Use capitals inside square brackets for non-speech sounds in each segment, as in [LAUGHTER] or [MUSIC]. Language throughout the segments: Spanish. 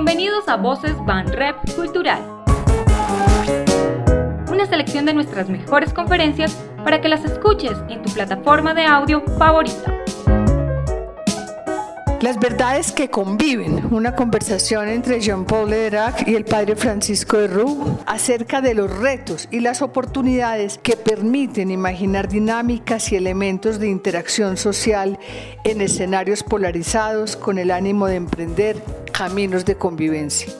Bienvenidos a Voces Van Rep Cultural. Una selección de nuestras mejores conferencias para que las escuches en tu plataforma de audio favorita. Las verdades que conviven, una conversación entre Jean-Paul Lederac y el padre Francisco de Roux acerca de los retos y las oportunidades que permiten imaginar dinámicas y elementos de interacción social en escenarios polarizados con el ánimo de emprender caminos de convivencia.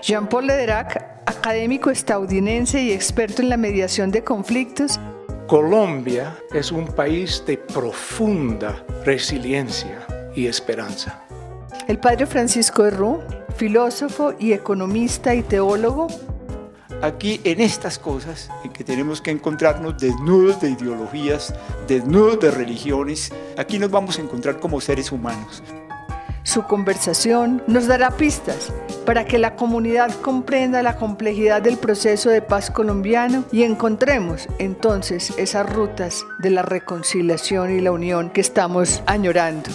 Jean-Paul Lederac, académico estadounidense y experto en la mediación de conflictos, Colombia es un país de profunda resiliencia y esperanza. El padre Francisco de Roux, filósofo y economista y teólogo. Aquí en estas cosas en que tenemos que encontrarnos desnudos de ideologías, desnudos de religiones, aquí nos vamos a encontrar como seres humanos. Su conversación nos dará pistas para que la comunidad comprenda la complejidad del proceso de paz colombiano y encontremos entonces esas rutas de la reconciliación y la unión que estamos añorando.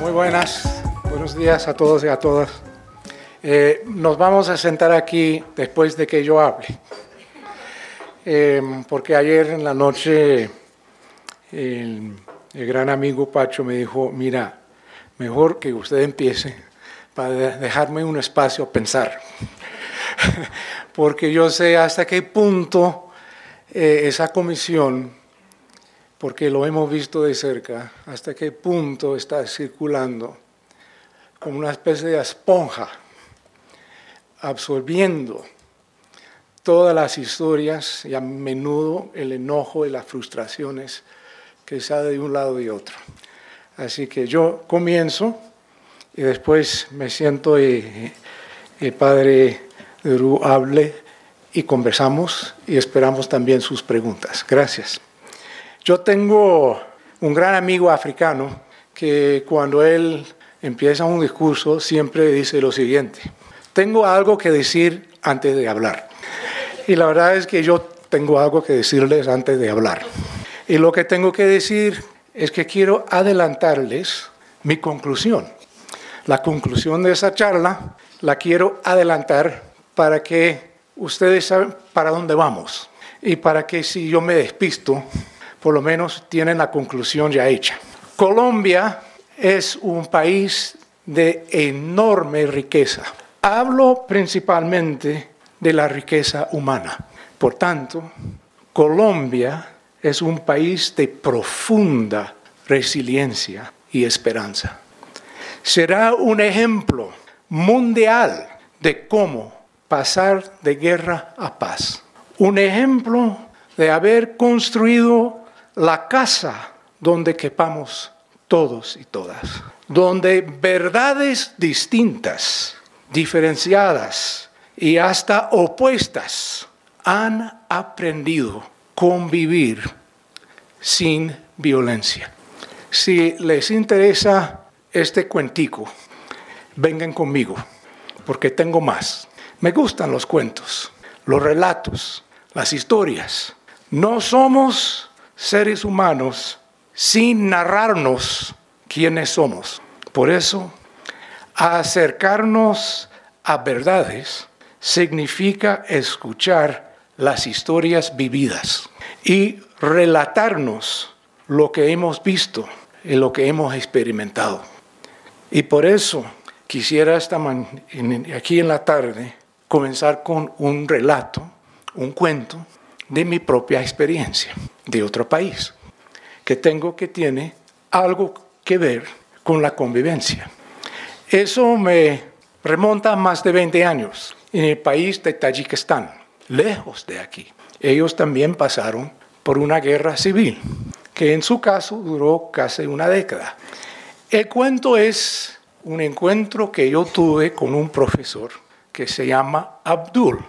Muy buenas, buenos días a todos y a todas. Eh, nos vamos a sentar aquí después de que yo hable. Eh, porque ayer en la noche el, el, gran amigo Pacho me dijo, mira, mejor que usted empiece para dejarme un espacio a pensar, [LAUGHS] porque yo sé hasta qué punto eh, esa comisión, porque lo hemos visto de cerca, hasta qué punto está circulando como una especie de esponja, absorbiendo todas las historias y a menudo el enojo y las frustraciones que sale de un lado y otro. Así que yo comienzo y después me siento y el padre Ru hable y conversamos y esperamos también sus preguntas. Gracias. Yo tengo un gran amigo africano que cuando él empieza un discurso siempre dice lo siguiente, tengo algo que decir antes de hablar. Y la verdad es que yo tengo algo que decirles antes de hablar. Y lo que tengo que decir es que quiero adelantarles mi conclusión. La conclusión de esa charla la quiero adelantar para que ustedes saben para dónde vamos y para que si yo me despisto, por lo menos tienen la conclusión ya hecha. Colombia es un país de enorme riqueza. Hablo principalmente de la riqueza humana. Por tanto, Colombia es un país de profunda resiliencia y esperanza. Será un ejemplo mundial de cómo pasar de guerra a paz. Un ejemplo de haber construido la casa donde quepamos todos y todas, donde verdades distintas, diferenciadas, y hasta opuestas han aprendido convivir sin violencia. Si les interesa este cuentico, vengan conmigo, porque tengo más. Me gustan los cuentos, los relatos, las historias. No somos seres humanos sin narrarnos quiénes somos. Por eso, acercarnos a verdades significa escuchar las historias vividas y relatarnos lo que hemos visto y lo que hemos experimentado. Y por eso quisiera esta aquí en la tarde comenzar con un relato, un cuento de mi propia experiencia de otro país, que tengo que tiene algo que ver con la convivencia. Eso me remonta a más de 20 años en el país de Tayikistán, lejos de aquí. Ellos también pasaron por una guerra civil, que en su caso duró casi una década. El cuento es un encuentro que yo tuve con un profesor que se llama Abdul.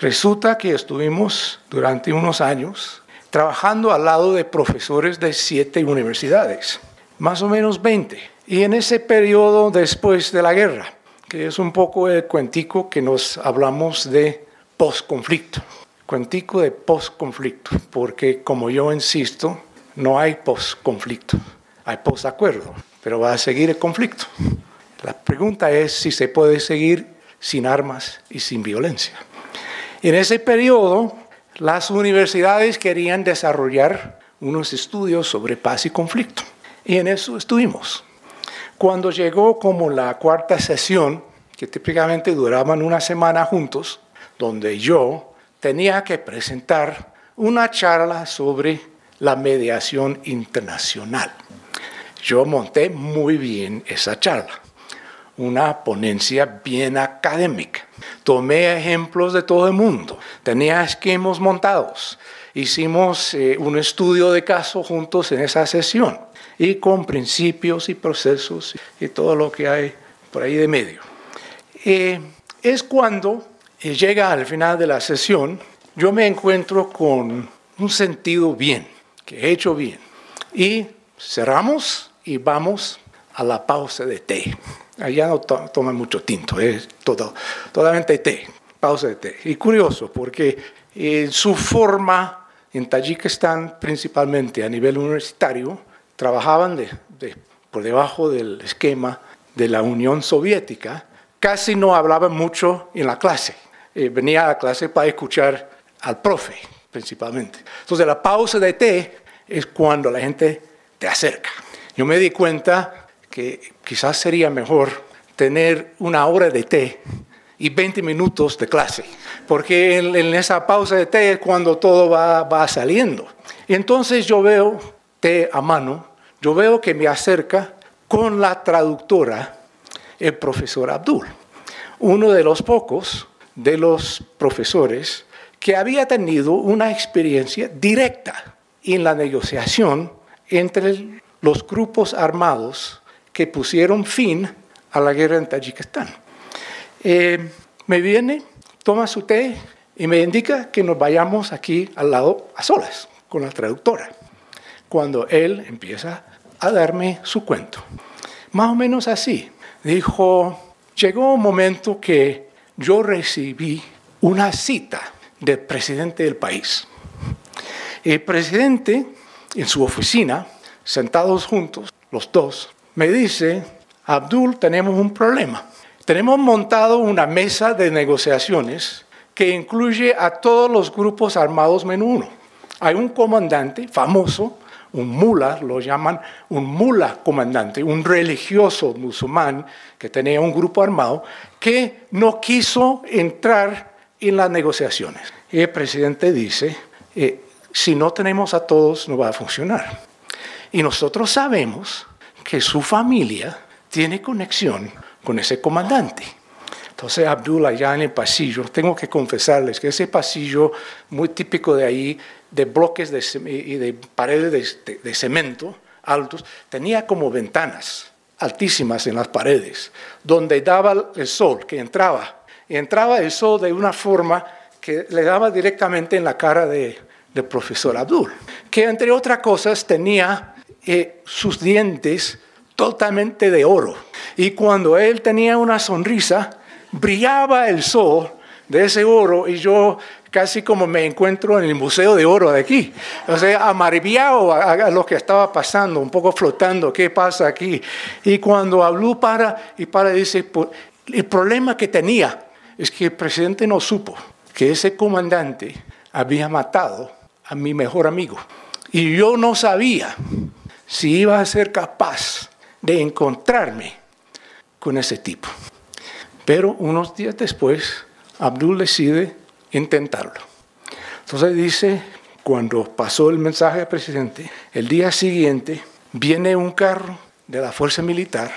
Resulta que estuvimos durante unos años trabajando al lado de profesores de siete universidades, más o menos 20. Y en ese periodo después de la guerra, que es un poco el cuentico que nos hablamos de posconflicto. Cuentico de posconflicto, porque como yo insisto, no hay post-conflicto, hay post-acuerdo, pero va a seguir el conflicto. La pregunta es si se puede seguir sin armas y sin violencia. En ese periodo, las universidades querían desarrollar unos estudios sobre paz y conflicto. Y en eso estuvimos. Cuando llegó como la cuarta sesión, que típicamente duraban una semana juntos, donde yo tenía que presentar una charla sobre la mediación internacional. Yo monté muy bien esa charla, una ponencia bien académica. Tomé ejemplos de todo el mundo, tenía esquemas montados, hicimos eh, un estudio de caso juntos en esa sesión y con principios y procesos y todo lo que hay por ahí de medio. Eh, es cuando eh, llega al final de la sesión, yo me encuentro con un sentido bien, que he hecho bien. Y cerramos y vamos a la pausa de té. Allá no toma mucho tinto, es todo, totalmente té, pausa de té. Y curioso, porque en su forma en Tayikistán, principalmente a nivel universitario, trabajaban por debajo del esquema de la Unión Soviética, casi no hablaban mucho en la clase. Eh, venía a la clase para escuchar al profe, principalmente. Entonces la pausa de té es cuando la gente te acerca. Yo me di cuenta que quizás sería mejor tener una hora de té y 20 minutos de clase, porque en, esa pausa de té es cuando todo va, va saliendo. Y entonces yo veo té a mano yo veo que me acerca con la traductora el profesor Abdul, uno de los pocos de los profesores que había tenido una experiencia directa en la negociación entre los grupos armados que pusieron fin a la guerra en Tayikistán. Eh, me viene, toma su té y me indica que nos vayamos aquí al lado a solas con la traductora. Cuando él empieza a darme su cuento. Más o menos así. Dijo, llegó un momento que yo recibí una cita del presidente del país. El presidente, en su oficina, sentados juntos, los dos, me dice, Abdul, tenemos un problema. Tenemos montado una mesa de negociaciones que incluye a todos los grupos armados menos uno. Hay un comandante famoso un mula, lo llaman un mula comandante, un religioso musulmán que tenía un grupo armado, que no quiso entrar en las negociaciones. Y el presidente dice, eh, si no tenemos a todos, no va a funcionar. Y nosotros sabemos que su familia tiene conexión con ese comandante. Entonces Abdullah ya en el pasillo, tengo que confesarles que ese pasillo muy típico de ahí de bloques de, y de paredes de, cemento altos, tenía como ventanas altísimas en las paredes, donde daba el sol, que entraba. Y entraba el sol de una forma que le daba directamente en la cara del profesor Abdul, que entre otras cosas tenía eh, sus dientes totalmente de oro. Y cuando él tenía una sonrisa, brillaba el sol de ese oro y yo casi como me encuentro en el Museo de Oro de aquí. O sea, amaravillado a, lo que estaba pasando, un poco flotando, ¿qué pasa aquí? Y cuando habló para, y para dice, el problema que tenía es que el presidente no supo que ese comandante había matado a mi mejor amigo. Y yo no sabía si iba a ser capaz de encontrarme con ese tipo. Pero unos días después, Abdul decide intentarlo. Entonces dice, cuando pasó el mensaje al presidente, el día siguiente viene un carro de la fuerza militar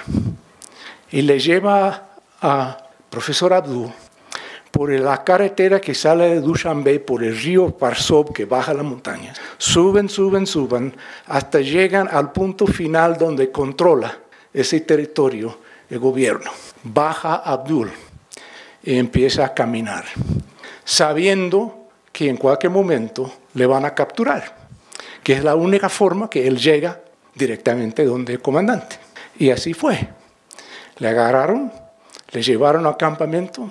y le lleva a profesor Abdul por la carretera que sale de Dushanbe, por el río Parsob que baja la montaña. Suben, suben, suben, hasta llegan al punto final donde controla ese territorio el gobierno. Baja Abdul y empieza a caminar sabiendo que en cualquier momento le van a capturar, que es la única forma que él llega directamente donde el comandante. Y así fue. Le agarraron, le llevaron al campamento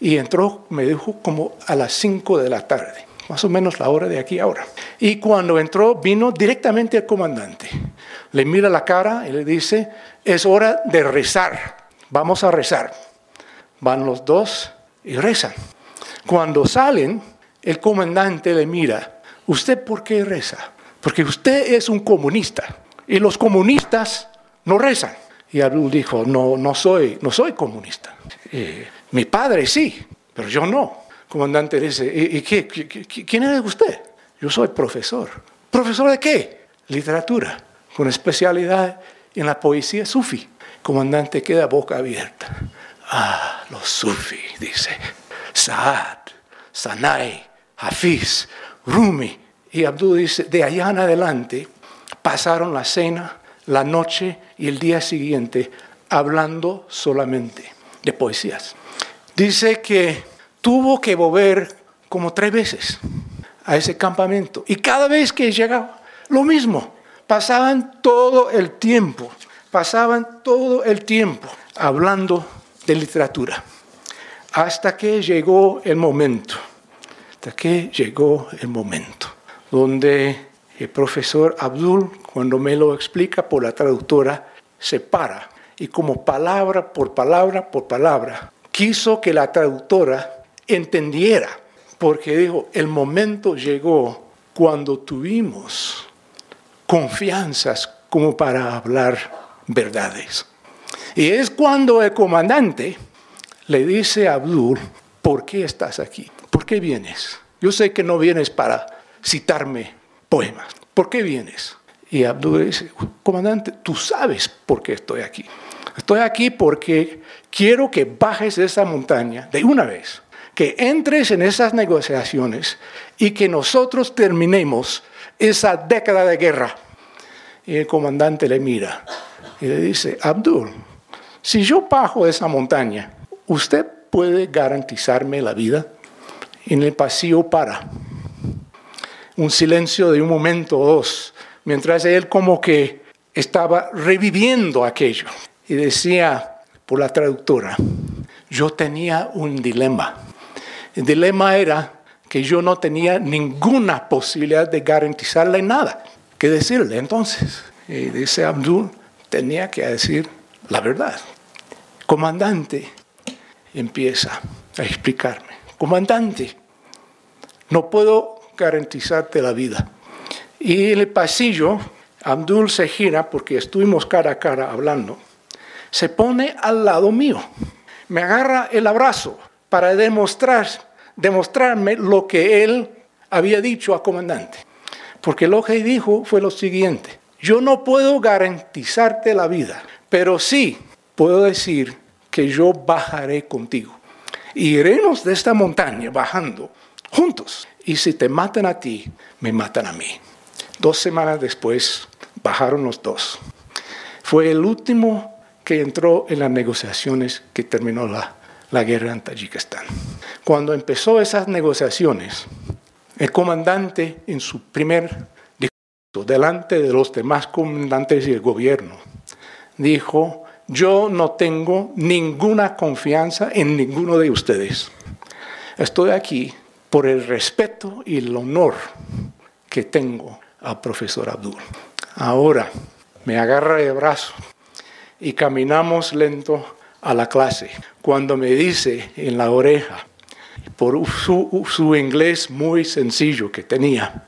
y entró, me dijo, como a las 5 de la tarde, más o menos la hora de aquí ahora. Y cuando entró, vino directamente al comandante. Le mira la cara y le dice, es hora de rezar. Vamos a rezar. Van los dos y rezan. Cuando salen, el comandante le mira, ¿usted por qué reza? Porque usted es un comunista y los comunistas no rezan. Y Abdul dijo, no, no soy, no soy comunista. Eh, mi padre sí, pero yo no. Comandante dice, ¿y, qué, quién es usted? Yo soy profesor. ¿Profesor de qué? Literatura, con especialidad en la poesía sufi. El comandante queda boca abierta. Ah, los sufi, dice. Saad, Sanai, Hafiz, Rumi. Y Abdul dice, de allá en adelante pasaron la cena, la noche y el día siguiente hablando solamente de poesías. Dice que tuvo que volver como tres veces a ese campamento. Y cada vez que llegaba, lo mismo. Pasaban todo el tiempo, pasaban todo el tiempo hablando de literatura. Hasta que llegó el momento, hasta que llegó el momento donde el profesor Abdul, cuando me lo explica por la traductora, se para y como palabra por palabra por palabra, quiso que la traductora entendiera, porque dijo, el momento llegó cuando tuvimos confianzas como para hablar verdades. Y es cuando el comandante le dice a Abdul, ¿por qué estás aquí? ¿Por qué vienes? Yo sé que no vienes para citarme poemas. ¿Por qué vienes? Y Abdul dice, comandante, tú sabes por qué estoy aquí. Estoy aquí porque quiero que bajes de esa montaña de una vez, que entres en esas negociaciones y que nosotros terminemos esa década de guerra. Y el comandante le mira y le dice, Abdul, si yo bajo esa montaña, ¿usted puede garantizarme la vida? En el pasillo para un silencio de un momento o dos, mientras él como que estaba reviviendo aquello. Y decía por la traductora, yo tenía un dilema. El dilema era que yo no tenía ninguna posibilidad de garantizarle nada. ¿Qué decirle entonces? Y dice Abdul, tenía que decir la verdad. Comandante empieza a explicarme, comandante, no puedo garantizarte la vida. Y en el pasillo, Abdul se gira, porque estuvimos cara a cara hablando, se pone al lado mío, me agarra el abrazo para demostrar, demostrarme lo que él había dicho al comandante. Porque lo que dijo fue lo siguiente, yo no puedo garantizarte la vida, pero sí puedo decir que yo bajaré contigo. iremos de esta montaña bajando juntos y si te matan a ti, me matan a mí. Dos semanas después, bajaron los dos. Fue el último que entró en las negociaciones que terminó la, la guerra en Tayikistán. Cuando empezó esas negociaciones, el comandante en su primer discurso, delante de los demás comandantes y el gobierno, dijo, yo no tengo ninguna confianza en ninguno de ustedes. Estoy aquí por el respeto y el honor que tengo al profesor Abdul. Ahora me agarra de brazo y caminamos lento a la clase. Cuando me dice en la oreja, por su, su inglés muy sencillo que tenía,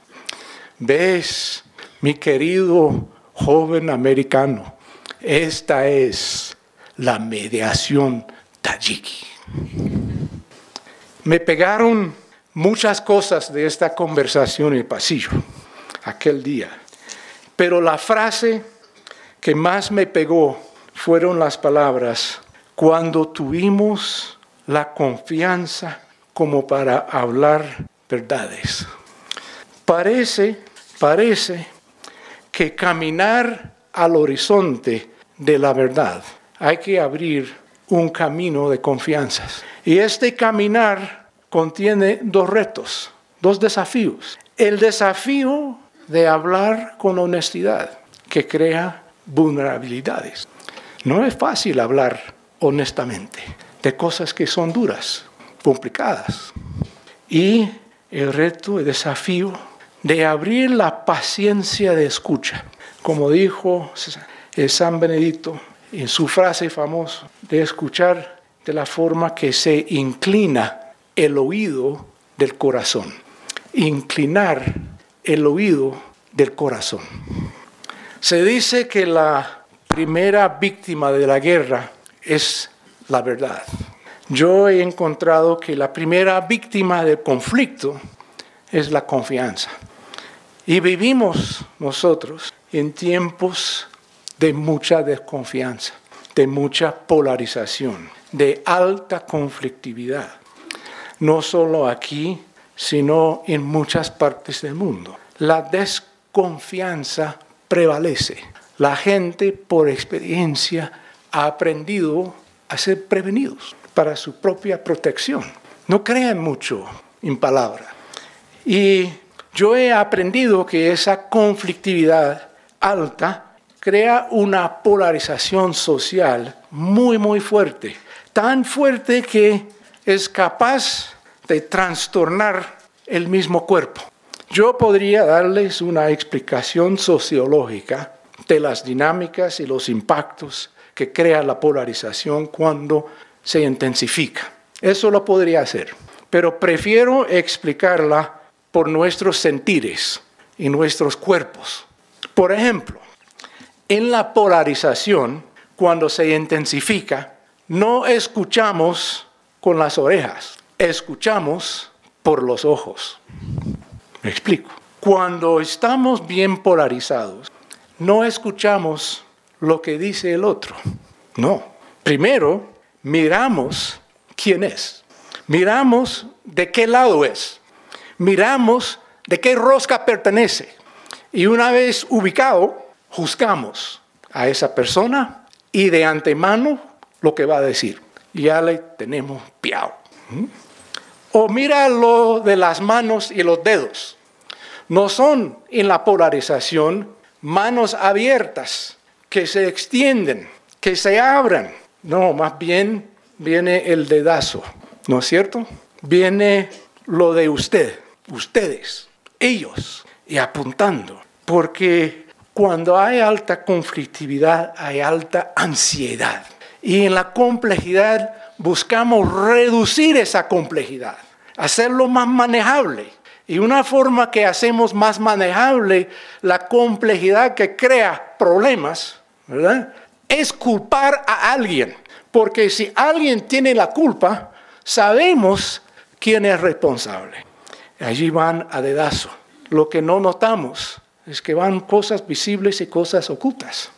ves, mi querido joven americano, esta es la mediación tayiki. Me pegaron muchas cosas de esta conversación en el pasillo aquel día. Pero la frase que más me pegó fueron las palabras, cuando tuvimos la confianza como para hablar verdades. Parece, parece que caminar al horizonte de la verdad hay que abrir un camino de confianzas. Y este caminar contiene dos retos, dos desafíos. El desafío de hablar con honestidad, que crea vulnerabilidades. No es fácil hablar honestamente de cosas que son duras, complicadas. Y el reto, el desafío de abrir la paciencia de escucha. Como dijo San Benedicto en su frase famosa, de escuchar de la forma que se inclina el oído del corazón. Inclinar el oído del corazón. Se dice que la primera víctima de la guerra es la verdad. Yo he encontrado que la primera víctima del conflicto es la confianza. Y vivimos nosotros en tiempos de mucha desconfianza, de mucha polarización, de alta conflictividad. No solo aquí, sino en muchas partes del mundo. La desconfianza prevalece. La gente, por experiencia, ha aprendido a ser prevenidos para su propia protección. No crean mucho en palabra. Y yo he aprendido que esa conflictividad alta crea una polarización social muy, muy fuerte. Tan fuerte que es capaz de trastornar el mismo cuerpo. Yo podría darles una explicación sociológica de las dinámicas y los impactos que crea la polarización cuando se intensifica. Eso lo podría hacer, pero prefiero explicarla por nuestros sentires y nuestros cuerpos. Por ejemplo, en la polarización, cuando se intensifica, no escuchamos con las orejas, escuchamos por los ojos. Me explico. Cuando estamos bien polarizados, no escuchamos lo que dice el otro. No. Primero, miramos quién es. Miramos de qué lado es. Miramos de qué rosca pertenece. Y una vez ubicado, juzgamos a esa persona y de antemano lo que va a decir. Ya le tenemos piado. O mira lo de las manos y los dedos. No son en la polarización manos abiertas que se extienden, que se abran. No, más bien viene el dedazo, ¿no es cierto? Viene lo de usted, ustedes, ellos, y apuntando. Porque cuando hay alta conflictividad, hay alta ansiedad. Y en la complejidad buscamos reducir esa complejidad hacerlo más manejable. Y una forma que hacemos más manejable la complejidad que crea problemas. Es culpar a alguien. Porque si alguien tiene la culpa, sabemos quién es responsable. Allí van a dedazo. Lo que no notamos es que van cosas visibles y cosas ocultas.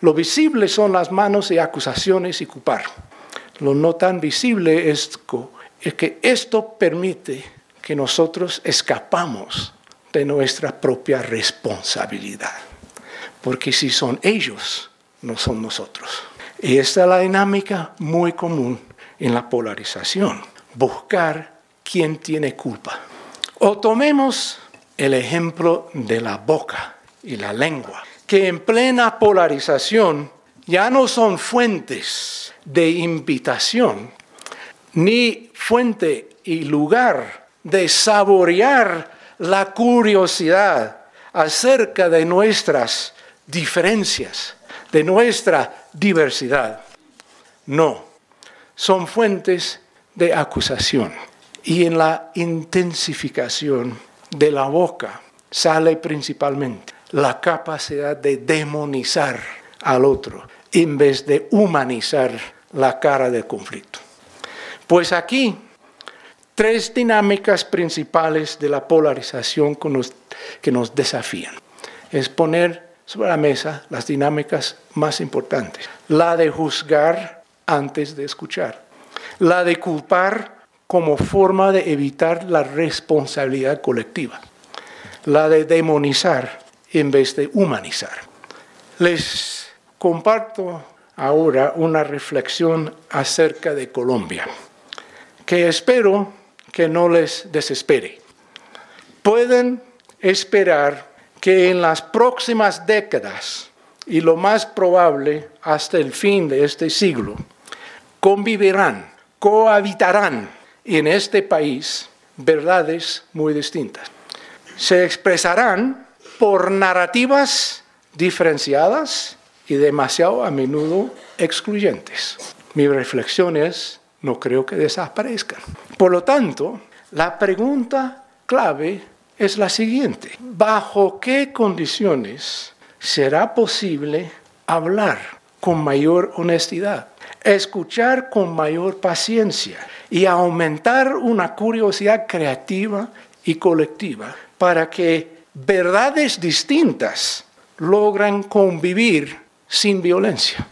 Lo visible son las manos y acusaciones y culpar. Lo no tan visible es que esto permite que nosotros escapamos de nuestra propia responsabilidad. Porque si son ellos, no son nosotros. Y esta es la dinámica muy común en la polarización. Buscar quién tiene culpa. O tomemos el ejemplo de la boca y la lengua, que en plena polarización ya no son fuentes de invitación, ni fuente y lugar de saborear la curiosidad acerca de nuestras diferencias, de nuestra diversidad. No, son fuentes de acusación. Y en la intensificación de la boca sale principalmente la capacidad de demonizar al otro en vez de humanizar la cara del conflicto. Pues aquí, tres dinámicas principales de la polarización que nos, desafían. Es poner sobre la mesa las dinámicas más importantes. La de juzgar antes de escuchar. La de culpar como forma de evitar la responsabilidad colectiva. La de demonizar en vez de humanizar. Les comparto ahora una reflexión acerca de Colombia que espero que no les desespere. Pueden esperar que en las próximas décadas, y lo más probable hasta el fin de este siglo, convivirán, cohabitarán en este país verdades muy distintas. se expresarán por narrativas diferenciadas y demasiado a menudo excluyentes. Mi reflexión es, no creo que desaparezcan. Por lo tanto, la pregunta clave es la siguiente. ¿Bajo qué condiciones será posible hablar con mayor honestidad, escuchar con mayor paciencia y aumentar una curiosidad creativa y colectiva para que verdades distintas logran convivir sin violencia?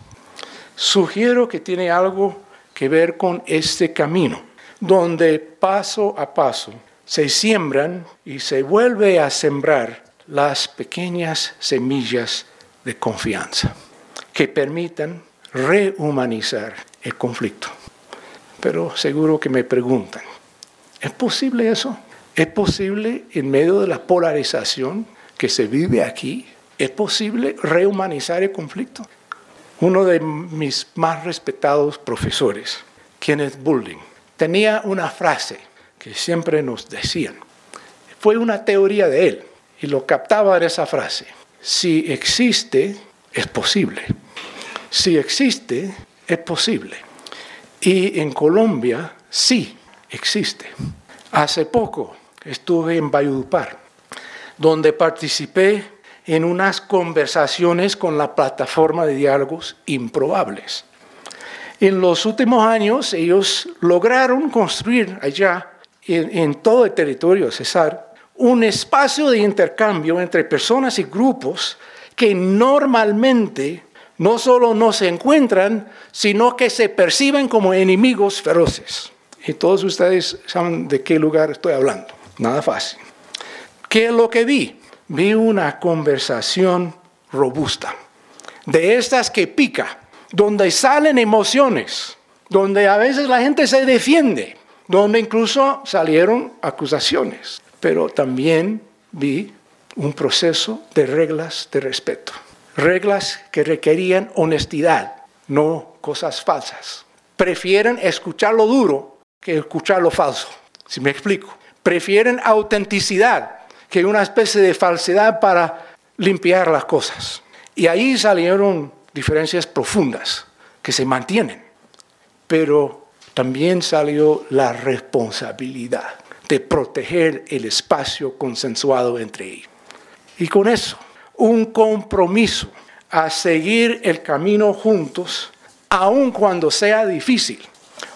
Sugiero que tiene algo que ver con este camino, donde paso a paso se siembran y se vuelve a sembrar las pequeñas semillas de confianza que permitan rehumanizar el conflicto. Pero seguro que me preguntan, ¿es posible eso? ¿Es posible en medio de la polarización que se vive aquí? ¿Es posible rehumanizar el conflicto? Uno de mis más respetados profesores, Kenneth Boulding, tenía una frase que siempre nos decían. Fue una teoría de él y lo captaba en esa frase. Si existe, es posible. Si existe, es posible. Y en Colombia sí existe. Hace poco estuve en Bayudupar, donde participé en unas conversaciones con la plataforma de diálogos improbables. En los últimos años ellos lograron construir allá, en, todo el territorio de Cesar, un espacio de intercambio entre personas y grupos que normalmente no solo no se encuentran, sino que se perciben como enemigos feroces. Y todos ustedes saben de qué lugar estoy hablando. Nada fácil. ¿Qué es lo que vi? Vi una conversación robusta, de estas que pica, donde salen emociones, donde a veces la gente se defiende, donde incluso salieron acusaciones. Pero también vi un proceso de reglas de respeto reglas que requerían honestidad, no cosas falsas. Prefieren escuchar lo duro que escuchar lo falso, si me explico. Prefieren autenticidad que una especie de falsedad para limpiar las cosas. Y ahí salieron diferencias profundas que se mantienen, pero también salió la responsabilidad de proteger el espacio consensuado entre ellos. Y con eso un compromiso a seguir el camino juntos, aun cuando sea difícil.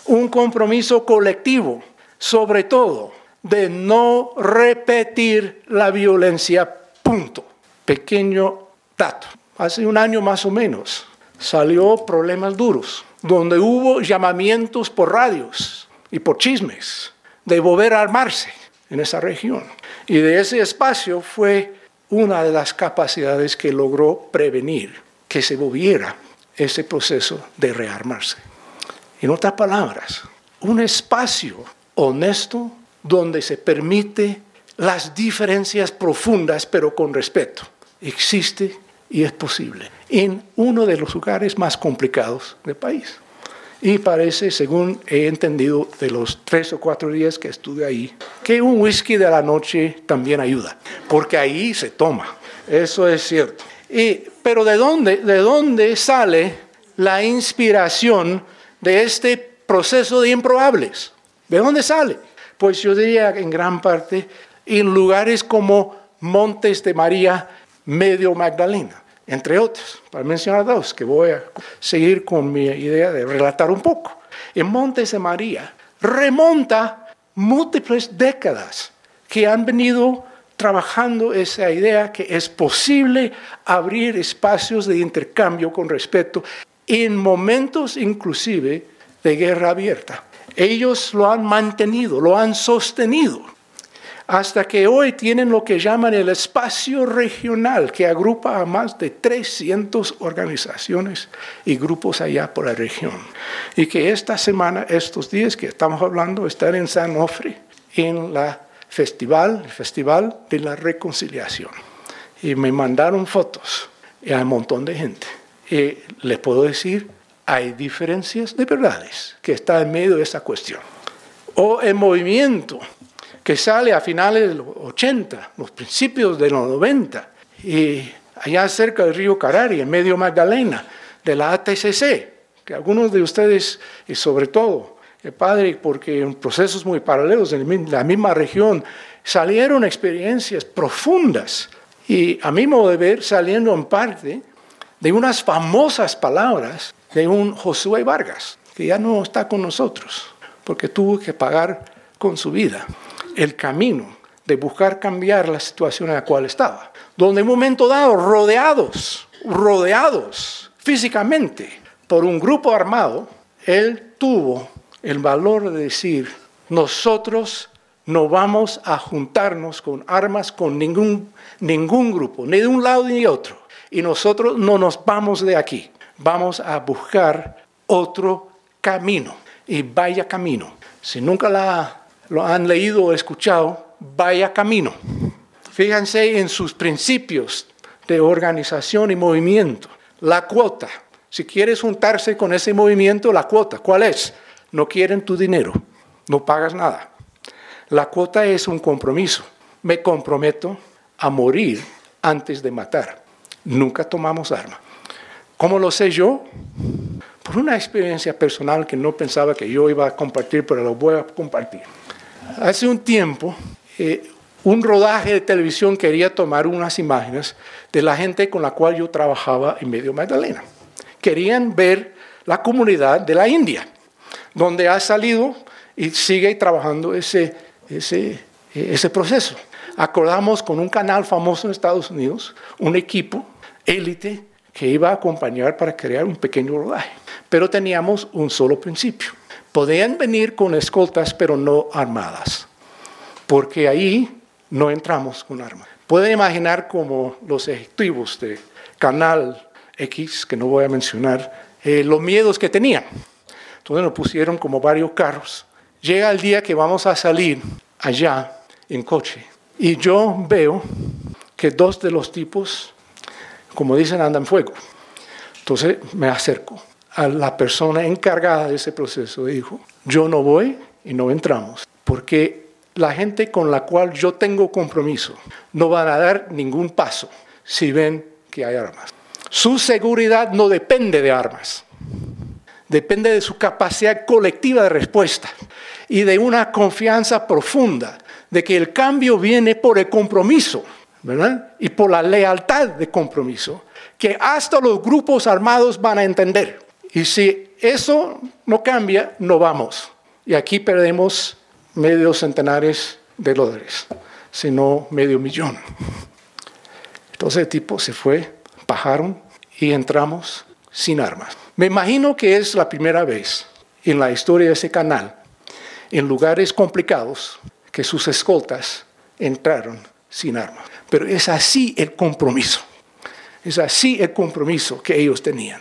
Un compromiso colectivo, sobre todo, de no repetir la violencia, punto. Pequeño dato. Hace un año más o menos salió Problemas Duros, donde hubo llamamientos por radios y por chismes de volver a armarse en esa región. Y de ese espacio fue una de las capacidades que logró prevenir que se volviera ese proceso de rearmarse. En otras palabras, un espacio honesto donde se permite las diferencias profundas pero con respeto. Existe y es posible en uno de los lugares más complicados del país. Y parece, según he entendido de los tres o cuatro días que estuve ahí, que un whisky de la noche también ayuda, porque ahí se toma. Eso es cierto. Y, pero ¿de dónde, ¿de dónde sale la inspiración de este proceso de improbables? ¿De dónde sale? Pues yo diría en gran parte en lugares como Montes de María, Medio Magdalena entre otros, para mencionar dos, que voy a seguir con mi idea de relatar un poco. En Montes de María remonta múltiples décadas que han venido trabajando esa idea que es posible abrir espacios de intercambio con respeto en momentos inclusive de guerra abierta. Ellos lo han mantenido, lo han sostenido hasta que hoy tienen lo que llaman el espacio regional, que agrupa a más de 300 organizaciones y grupos allá por la región. Y que esta semana, estos días que estamos hablando, están en San Ofre, en la festival, el Festival de la Reconciliación. Y me mandaron fotos, hay un montón de gente. Y les puedo decir, hay diferencias de verdades que están en medio de esa cuestión. O el movimiento que sale a finales de los 80, los principios de los 90, y allá cerca del río Carari, en medio Magdalena, de la ATCC, que algunos de ustedes, y sobre todo el padre, porque en procesos muy paralelos en la misma región, salieron experiencias profundas, y a mi modo de ver, saliendo en parte de unas famosas palabras de un Josué Vargas, que ya no está con nosotros, porque tuvo que pagar con su vida el camino de buscar cambiar la situación en la cual estaba. Donde en un momento dado, rodeados, rodeados físicamente por un grupo armado, él tuvo el valor de decir, nosotros no vamos a juntarnos con armas con ningún, ningún grupo, ni de un lado ni de otro. Y nosotros no nos vamos de aquí. Vamos a buscar otro camino. Y vaya camino. Si nunca la, lo han leído o escuchado, vaya camino. Fíjense en sus principios de organización y movimiento. La cuota. Si quieres juntarse con ese movimiento, la cuota, ¿cuál es? No quieren tu dinero, no pagas nada. La cuota es un compromiso. Me comprometo a morir antes de matar. Nunca tomamos arma. ¿Cómo lo sé yo? Por una experiencia personal que no pensaba que yo iba a compartir, pero lo voy a compartir. Hace un tiempo, eh, un rodaje de televisión quería tomar unas imágenes de la gente con la cual yo trabajaba en Medio Magdalena. Querían ver la comunidad de la India, donde ha salido y sigue trabajando ese, ese, ese proceso. Acordamos con un canal famoso en Estados Unidos, un equipo élite que iba a acompañar para crear un pequeño rodaje. Pero teníamos un solo principio. Podían venir con escoltas, pero no armadas, porque ahí no entramos con armas. Pueden imaginar como los ejecutivos de Canal X, que no voy a mencionar, eh, los miedos que tenían. Entonces nos pusieron como varios carros. Llega el día que vamos a salir allá en coche y yo veo que dos de los tipos, como dicen, andan fuego. Entonces me acerco a la persona encargada de ese proceso dijo, yo no voy y no entramos, porque la gente con la cual yo tengo compromiso no van a dar ningún paso si ven que hay armas. Su seguridad no depende de armas, depende de su capacidad colectiva de respuesta y de una confianza profunda de que el cambio viene por el compromiso. Y por la lealtad de compromiso, que hasta los grupos armados van a entender. Y si eso no cambia, no vamos. Y aquí perdemos medio centenares de dólares, sino medio millón. Entonces el tipo se fue, bajaron y entramos sin armas. Me imagino que es la primera vez en la historia de ese canal, en lugares complicados, que sus escoltas entraron sin armas. Pero es así el compromiso. Es así el compromiso que ellos tenían.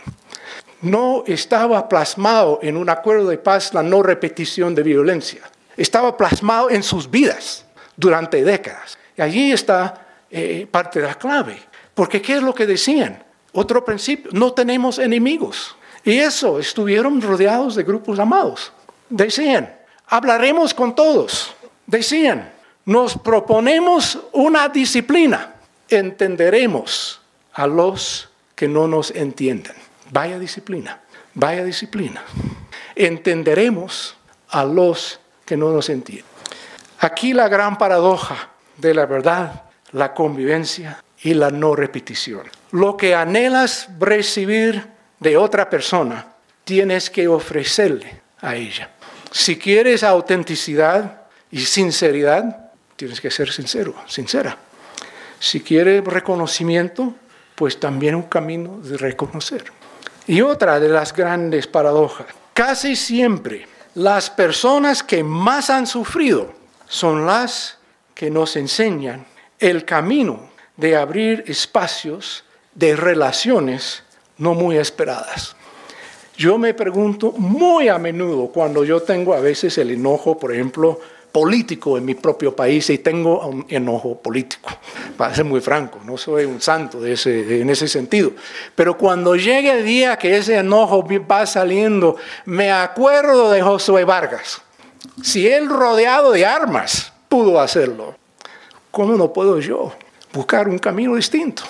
No estaba plasmado en un acuerdo de paz la no repetición de violencia. Estaba plasmado en sus vidas durante décadas. Y allí está eh, parte de la clave. Porque ¿qué es lo que decían? Otro principio, no tenemos enemigos. Y eso, estuvieron rodeados de grupos amados. Decían, hablaremos con todos. Decían, nos proponemos una disciplina, entenderemos a los que no nos entienden. Vaya disciplina, vaya disciplina. Entenderemos a los que no nos entienden. Aquí la gran paradoja de la verdad, la convivencia y la no repetición. Lo que anhelas recibir de otra persona, tienes que ofrecerle a ella. Si quieres autenticidad y sinceridad, tienes que ser sincero, sincera. Si quieres reconocimiento, pues también un camino de reconocer. Y otra de las grandes paradojas, casi siempre las personas que más han sufrido son las que nos enseñan el camino de abrir espacios de relaciones no muy esperadas. Yo me pregunto muy a menudo cuando yo tengo a veces el enojo, por ejemplo, político en mi propio país y tengo un enojo político. [LAUGHS] Para ser muy franco, no soy un santo de ese, en ese sentido. Pero cuando llegue el día que ese enojo va saliendo, me acuerdo de Josué Vargas. Si él rodeado de armas pudo hacerlo. ¿Cómo no puedo yo buscar un camino distinto?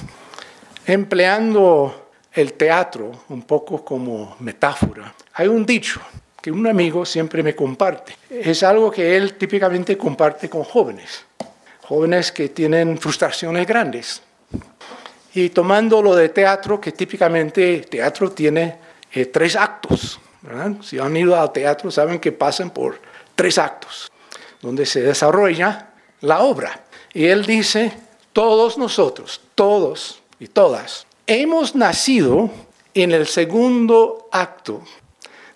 Empleando el teatro un poco como metáfora, hay un dicho que un amigo siempre me comparte. Es algo que él típicamente comparte con jóvenes, jóvenes que tienen frustraciones grandes. Y tomando lo de teatro, que típicamente teatro tiene eh, tres actos. Si han ido al teatro saben que pasan por tres actos, donde se desarrolla la obra. Y él dice, todos nosotros, todos y todas, hemos nacido en el segundo acto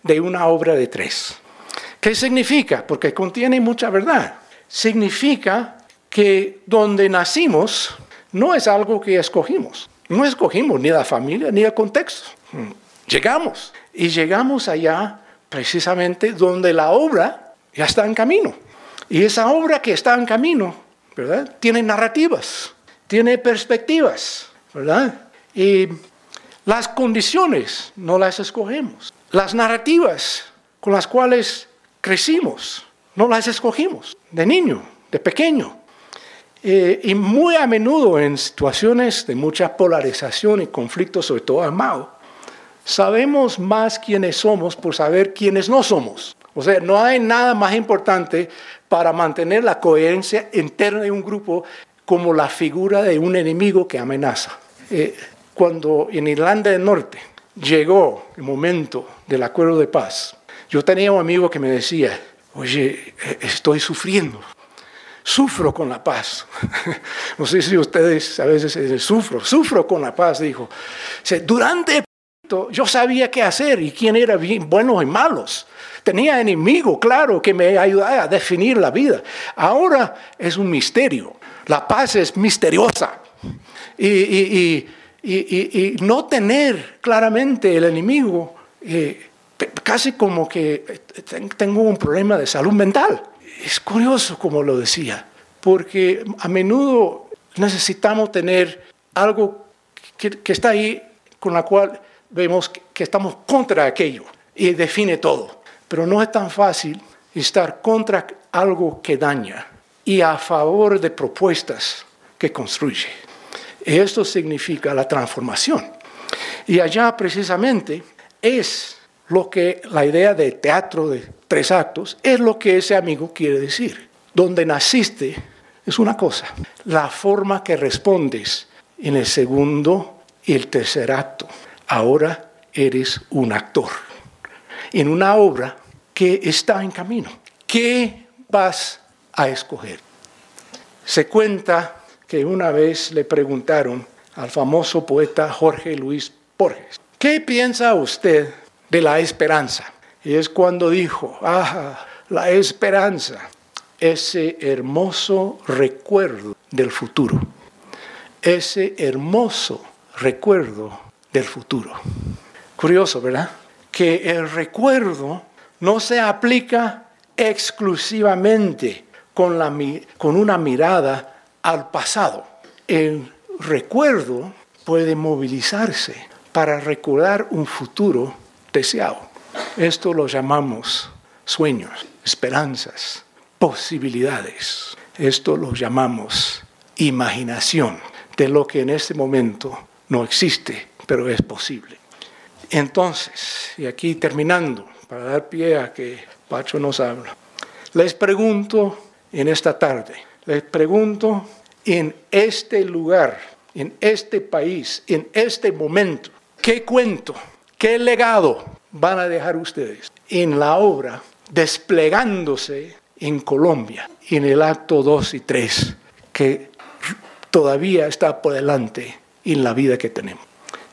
de una obra de tres. ¿Qué significa? Porque contiene mucha verdad. Significa que donde nacimos no es algo que escogimos. No escogimos ni la familia ni el contexto. Llegamos y llegamos allá precisamente donde la obra ya está en camino. Y esa obra que está en camino, ¿verdad? Tiene narrativas, tiene perspectivas, ¿verdad? Y las condiciones no las escogemos. Las narrativas con las cuales crecimos, no las escogimos de niño, de pequeño. Eh, y muy a menudo en situaciones de mucha polarización y conflicto, sobre todo armado, sabemos más quiénes somos por saber quiénes no somos. O sea, no hay nada más importante para mantener la coherencia interna de un grupo como la figura de un enemigo que amenaza. Eh, cuando en Irlanda del Norte llegó el momento del acuerdo de paz, yo tenía un amigo que me decía, oye, eh, estoy sufriendo, sufro con la paz. [LAUGHS] No sé si ustedes a veces dicen, sufro, sufro con la paz, dijo. Durante yo sabía qué hacer y quién era buenos y malos. Tenía enemigo, claro, que me ayudaba a definir la vida. Ahora es un misterio. La paz es misteriosa. y, no tener claramente el enemigo, eh, casi como que eh, tengo un problema de salud mental. Es curioso como lo decía, porque a menudo necesitamos tener algo que, está ahí con la cual vemos que estamos contra aquello y define todo. Pero no es tan fácil estar contra algo que daña y a favor de propuestas que construye. Esto significa la transformación. Y allá precisamente es lo que la idea de teatro de tres actos es lo que ese amigo quiere decir. Donde naciste es una cosa, la forma que respondes en el segundo y el tercer acto. Ahora eres un actor en una obra que está en camino. ¿Qué vas a escoger? Se cuenta que una vez le preguntaron al famoso poeta Jorge Luis Borges, ¿qué piensa usted de la esperanza? Y es cuando dijo, ah, la esperanza, ese hermoso recuerdo del futuro, ese hermoso recuerdo del futuro. Curioso, ¿verdad? Que el recuerdo no se aplica exclusivamente con, con una mirada al pasado. El recuerdo puede movilizarse para recordar un futuro deseado. Esto lo llamamos sueños, esperanzas, posibilidades. Esto lo llamamos imaginación de lo que en este momento no existe, pero es posible. Entonces, y aquí terminando, para dar pie a que Pacho nos habla, les pregunto en esta tarde, les pregunto, en este lugar, en este país, en este momento, ¿qué cuento, qué legado van a dejar ustedes en la obra desplegándose en Colombia, en el acto 2 y 3, que todavía está por delante en la vida que tenemos?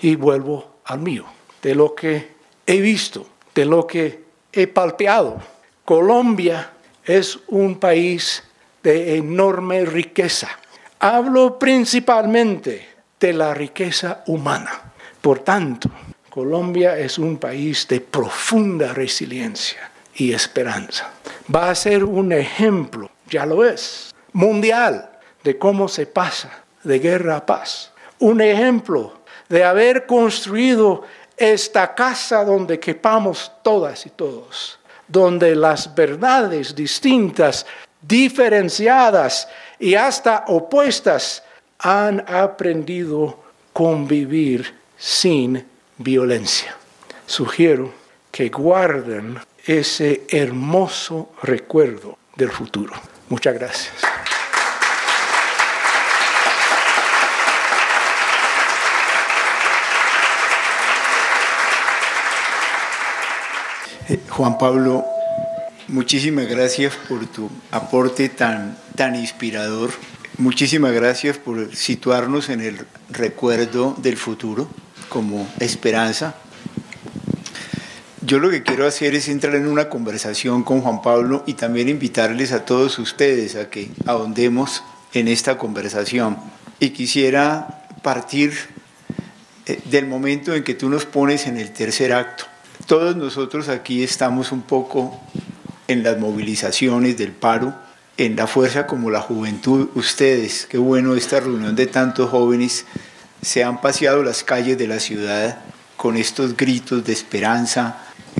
Y vuelvo al mío, de lo que he visto, de lo que he palpeado. Colombia es un país de enorme riqueza. Hablo principalmente de la riqueza humana. Por tanto, Colombia es un país de profunda resiliencia y esperanza. Va a ser un ejemplo, ya lo es, mundial de cómo se pasa de guerra a paz. Un ejemplo de haber construido esta casa donde quepamos todas y todos, donde las verdades distintas diferenciadas y hasta opuestas, han aprendido convivir sin violencia. Sugiero que guarden ese hermoso recuerdo del futuro. Muchas gracias. Eh, Juan Pablo, muchísimas gracias por tu aporte tan, tan inspirador. Muchísimas gracias por situarnos en el recuerdo del futuro como esperanza. Yo lo que quiero hacer es entrar en una conversación con Juan Pablo y también invitarles a todos ustedes a que ahondemos en esta conversación. Y quisiera partir eh, del momento en que tú nos pones en el tercer acto todos nosotros aquí estamos un poco en las movilizaciones del paro, en la fuerza como la juventud. Ustedes, qué bueno esta reunión de tantos jóvenes, se han paseado las calles de la ciudad con estos gritos de esperanza,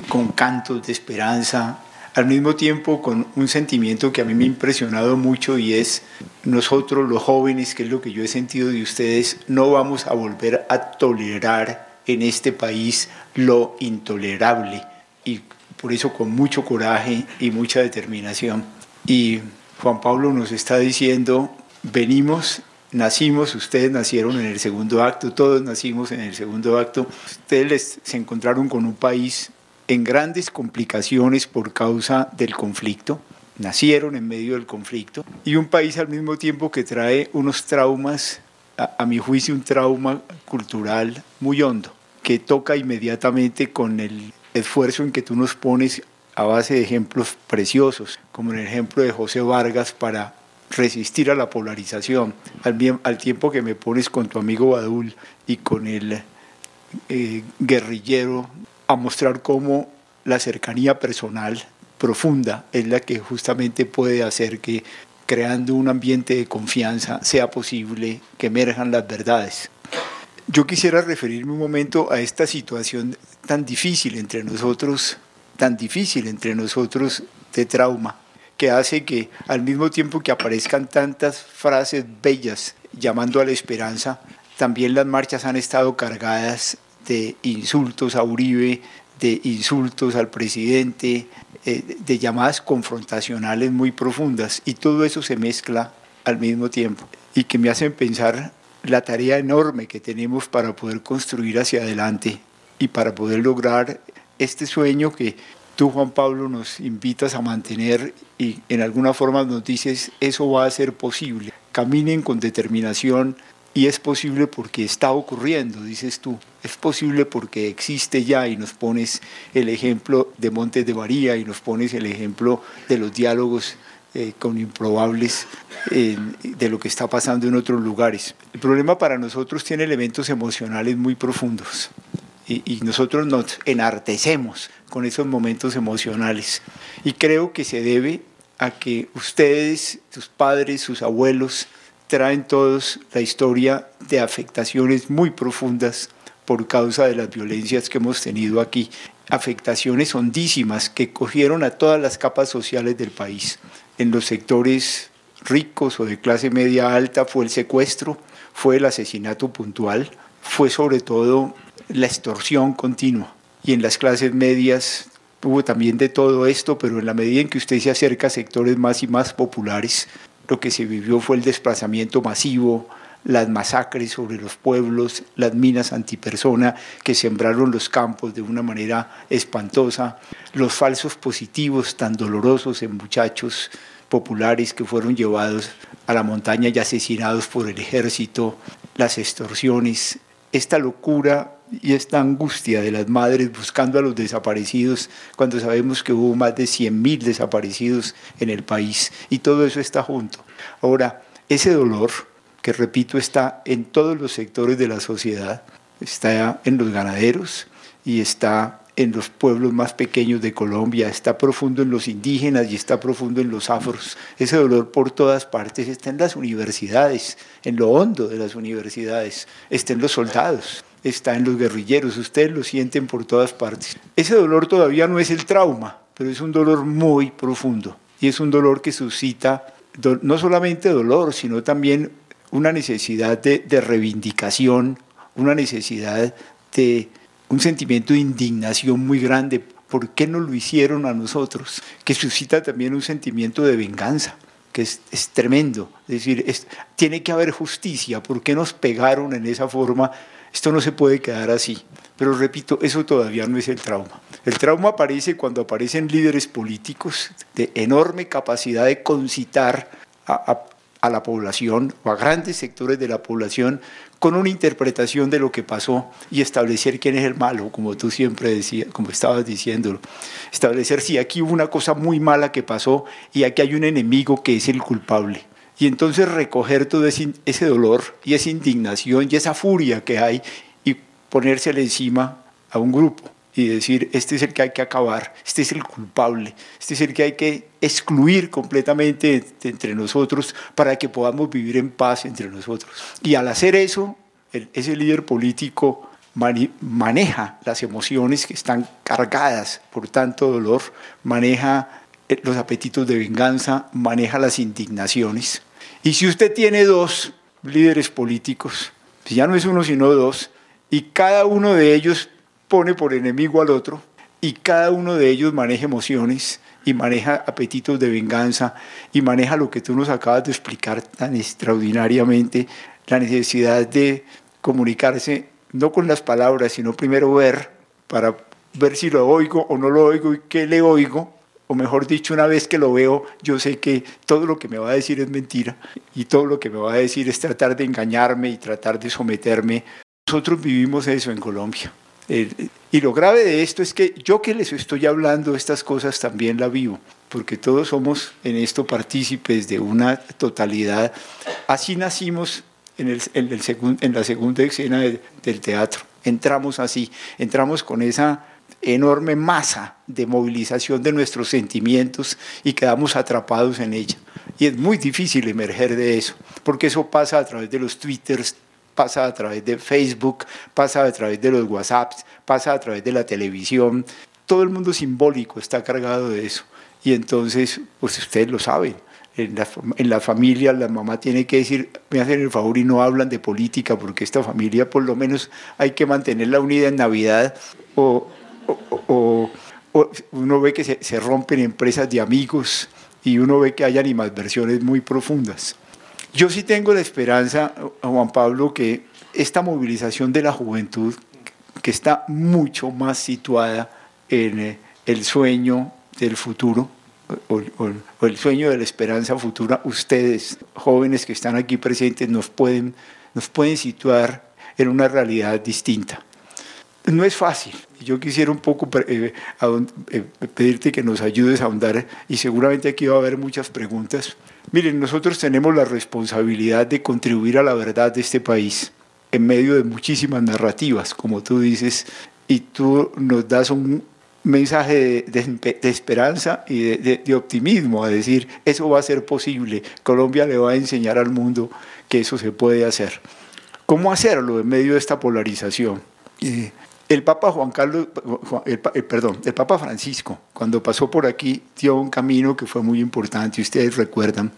con cantos de esperanza, al mismo tiempo con un sentimiento que a mí me ha impresionado mucho y es nosotros los jóvenes, que es lo que yo he sentido de ustedes, no vamos a volver a tolerar en este país lo intolerable y por eso con mucho coraje y mucha determinación. Y Juan Pablo nos está diciendo, venimos, nacimos, ustedes nacieron en el segundo acto, todos nacimos en el segundo acto, ustedes se encontraron con un país en grandes complicaciones por causa del conflicto, nacieron en medio del conflicto, y un país al mismo tiempo que trae unos traumas, a, a mi juicio un trauma cultural muy hondo que toca inmediatamente con el esfuerzo en que tú nos pones a base de ejemplos preciosos, como el ejemplo de José Vargas para resistir a la polarización, al, tiempo que me pones con tu amigo Badul y con el eh, guerrillero a mostrar cómo la cercanía personal profunda es la que justamente puede hacer que creando un ambiente de confianza sea posible que emerjan las verdades. Yo quisiera referirme un momento a esta situación tan difícil entre nosotros, tan difícil entre nosotros de trauma, que hace que al mismo tiempo que aparezcan tantas frases bellas llamando a la esperanza, también las marchas han estado cargadas de insultos a Uribe, de insultos al presidente, eh, de llamadas confrontacionales muy profundas, y todo eso se mezcla al mismo tiempo, y que me hacen pensar la tarea enorme que tenemos para poder construir hacia adelante y para poder lograr este sueño que tú, Juan Pablo, nos invitas a mantener y en alguna forma nos dices, eso va a ser posible. Caminen con determinación y es posible porque está ocurriendo, dices tú. Es posible porque existe ya y nos pones el ejemplo de Montes de María y nos pones el ejemplo de los diálogos eh, con improbables de lo que está pasando en otros lugares. El problema para nosotros tiene elementos emocionales muy profundos y, y nosotros nos enartecemos con esos momentos emocionales. Y creo que se debe a que ustedes, sus padres, sus abuelos, traen todos la historia de afectaciones muy profundas por causa de las violencias que hemos tenido aquí. Afectaciones hondísimas que cogieron a todas las capas sociales del país en los sectores ricos o de clase media alta fue el secuestro, fue el asesinato puntual, fue sobre todo la extorsión continua. Y en las clases medias hubo también de todo esto, pero en la medida en que usted se acerca a sectores más y más populares, lo que se vivió fue el desplazamiento masivo, las masacres sobre los pueblos, las minas antipersona que sembraron los campos de una manera espantosa, los falsos positivos tan dolorosos en muchachos populares que fueron llevados a la montaña y asesinados por el ejército, las extorsiones, esta locura y esta angustia de las madres buscando a los desaparecidos cuando sabemos que hubo más de 100.000 desaparecidos en el país y todo eso está junto. Ahora, ese dolor que repito está en todos los sectores de la sociedad, está en los ganaderos y está en los pueblos más pequeños de Colombia, está profundo en los indígenas y está profundo en los afros. Ese dolor por todas partes está en las universidades, en lo hondo de las universidades, está en los soldados, está en los guerrilleros, ustedes lo sienten por todas partes. Ese dolor todavía no es el trauma, pero es un dolor muy profundo Y es un dolor que suscita no solamente dolor, sino también una necesidad de, de reivindicación, una necesidad de un sentimiento de indignación muy grande. ¿Por qué no lo hicieron a nosotros? Que suscita también un sentimiento de venganza, que es, es tremendo. Es decir, tiene que haber justicia. ¿Por qué nos pegaron en esa forma? Esto no se puede quedar así. Pero repito, eso todavía no es el trauma. El trauma aparece cuando aparecen líderes políticos de enorme capacidad de concitar a, la población o a grandes sectores de la población con una interpretación de lo que pasó y establecer quién es el malo, como tú siempre decías, como estabas diciéndolo. Establecer si aquí hubo una cosa muy mala que pasó y aquí hay un enemigo que es el culpable. Y entonces recoger todo ese, dolor y esa indignación y esa furia que hay y ponérsele encima a un grupo y decir, este es el que hay que acabar, este es el culpable, este es el que hay que excluir completamente entre nosotros para que podamos vivir en paz entre nosotros. Y al hacer eso, ese líder político maneja las emociones que están cargadas por tanto dolor, maneja eh, los apetitos de venganza, maneja las indignaciones. Y si usted tiene dos líderes políticos, si ya no es uno sino dos, y cada uno de ellos pone por enemigo al otro y cada uno de ellos maneja emociones y maneja apetitos de venganza y maneja lo que tú nos acabas de explicar tan extraordinariamente, la necesidad de comunicarse no con las palabras, sino primero ver para ver si lo oigo o no lo oigo y qué le oigo, o mejor dicho, una vez que lo veo, yo sé que todo lo que me va a decir es mentira y todo lo que me va a decir es tratar de engañarme y tratar de someterme. Nosotros vivimos eso en Colombia. Eh, y lo grave de esto es que yo que les estoy hablando estas cosas también la vivo, porque todos somos en esto partícipes de una totalidad. Así nacimos en, el, en, el en la segunda escena del teatro. Entramos así, entramos con esa enorme masa de movilización de nuestros sentimientos y quedamos atrapados en ella. Y es muy difícil emerger de eso, porque eso pasa a través de los twitters, pasa a través de Facebook, pasa a través de los WhatsApps, pasa a través de la televisión. Todo el mundo simbólico está cargado de eso. Y entonces, pues ustedes lo saben, en la, en la, familia la mamá tiene que decir, me hacen el favor y no hablan de política, porque esta familia por lo menos hay que mantenerla unida en Navidad, o, o, o, uno ve que se, rompen empresas de amigos y uno ve que hay animadversiones muy profundas. Yo sí tengo la esperanza, Juan Pablo, que esta movilización de la juventud, que está mucho más situada en eh, el sueño del futuro, o, el sueño de la esperanza futura, ustedes, jóvenes que están aquí presentes, nos pueden, nos pueden situar en una realidad distinta. No es fácil. Yo quisiera un poco eh, eh, pedirte que nos ayudes a ahondar y seguramente aquí va a haber muchas preguntas. Miren, nosotros tenemos la responsabilidad de contribuir a la verdad de este país en medio de muchísimas narrativas, como tú dices, y tú nos das un mensaje de, esperanza y de, optimismo, a decir, eso va a ser posible, Colombia le va a enseñar al mundo que eso se puede hacer. ¿Cómo hacerlo en medio de esta polarización? Eh, el Papa Juan Carlos, el, eh, perdón, el Papa Francisco, cuando pasó por aquí, dio un camino que fue muy importante, ustedes recuerdan.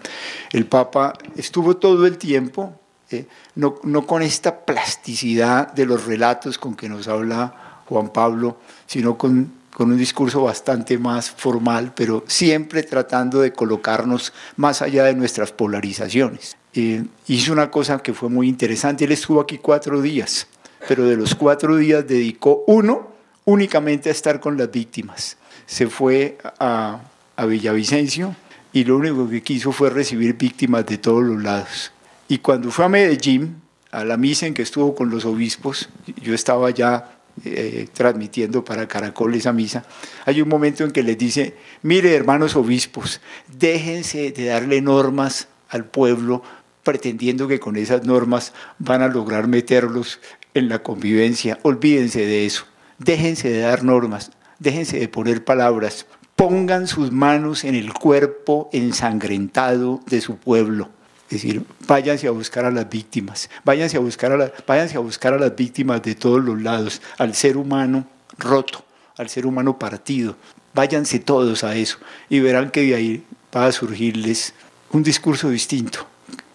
El Papa estuvo todo el tiempo, eh, no, no con esta plasticidad de los relatos con que nos habla Juan Pablo, sino con, con un discurso bastante más formal, pero siempre tratando de colocarnos más allá de nuestras polarizaciones. Eh, hizo una cosa que fue muy interesante, él estuvo aquí cuatro días pero de los cuatro días dedicó uno únicamente a estar con las víctimas. Se fue a, a Villavicencio y lo único que quiso fue recibir víctimas de todos los lados. Y cuando fue a Medellín, a la misa en que estuvo con los obispos, yo estaba ya eh, transmitiendo para Caracol esa misa, hay un momento en que les dice, mire hermanos obispos, déjense de darle normas al pueblo pretendiendo que con esas normas van a lograr meterlos en la convivencia. Olvídense de eso. Déjense de dar normas, déjense de poner palabras. Pongan sus manos en el cuerpo ensangrentado de su pueblo. Es decir, váyanse a buscar a las víctimas, váyanse a buscar a, la, váyanse a, buscar a las víctimas de todos los lados, al ser humano roto, al ser humano partido. Váyanse todos a eso y verán que de ahí va a surgirles un discurso distinto,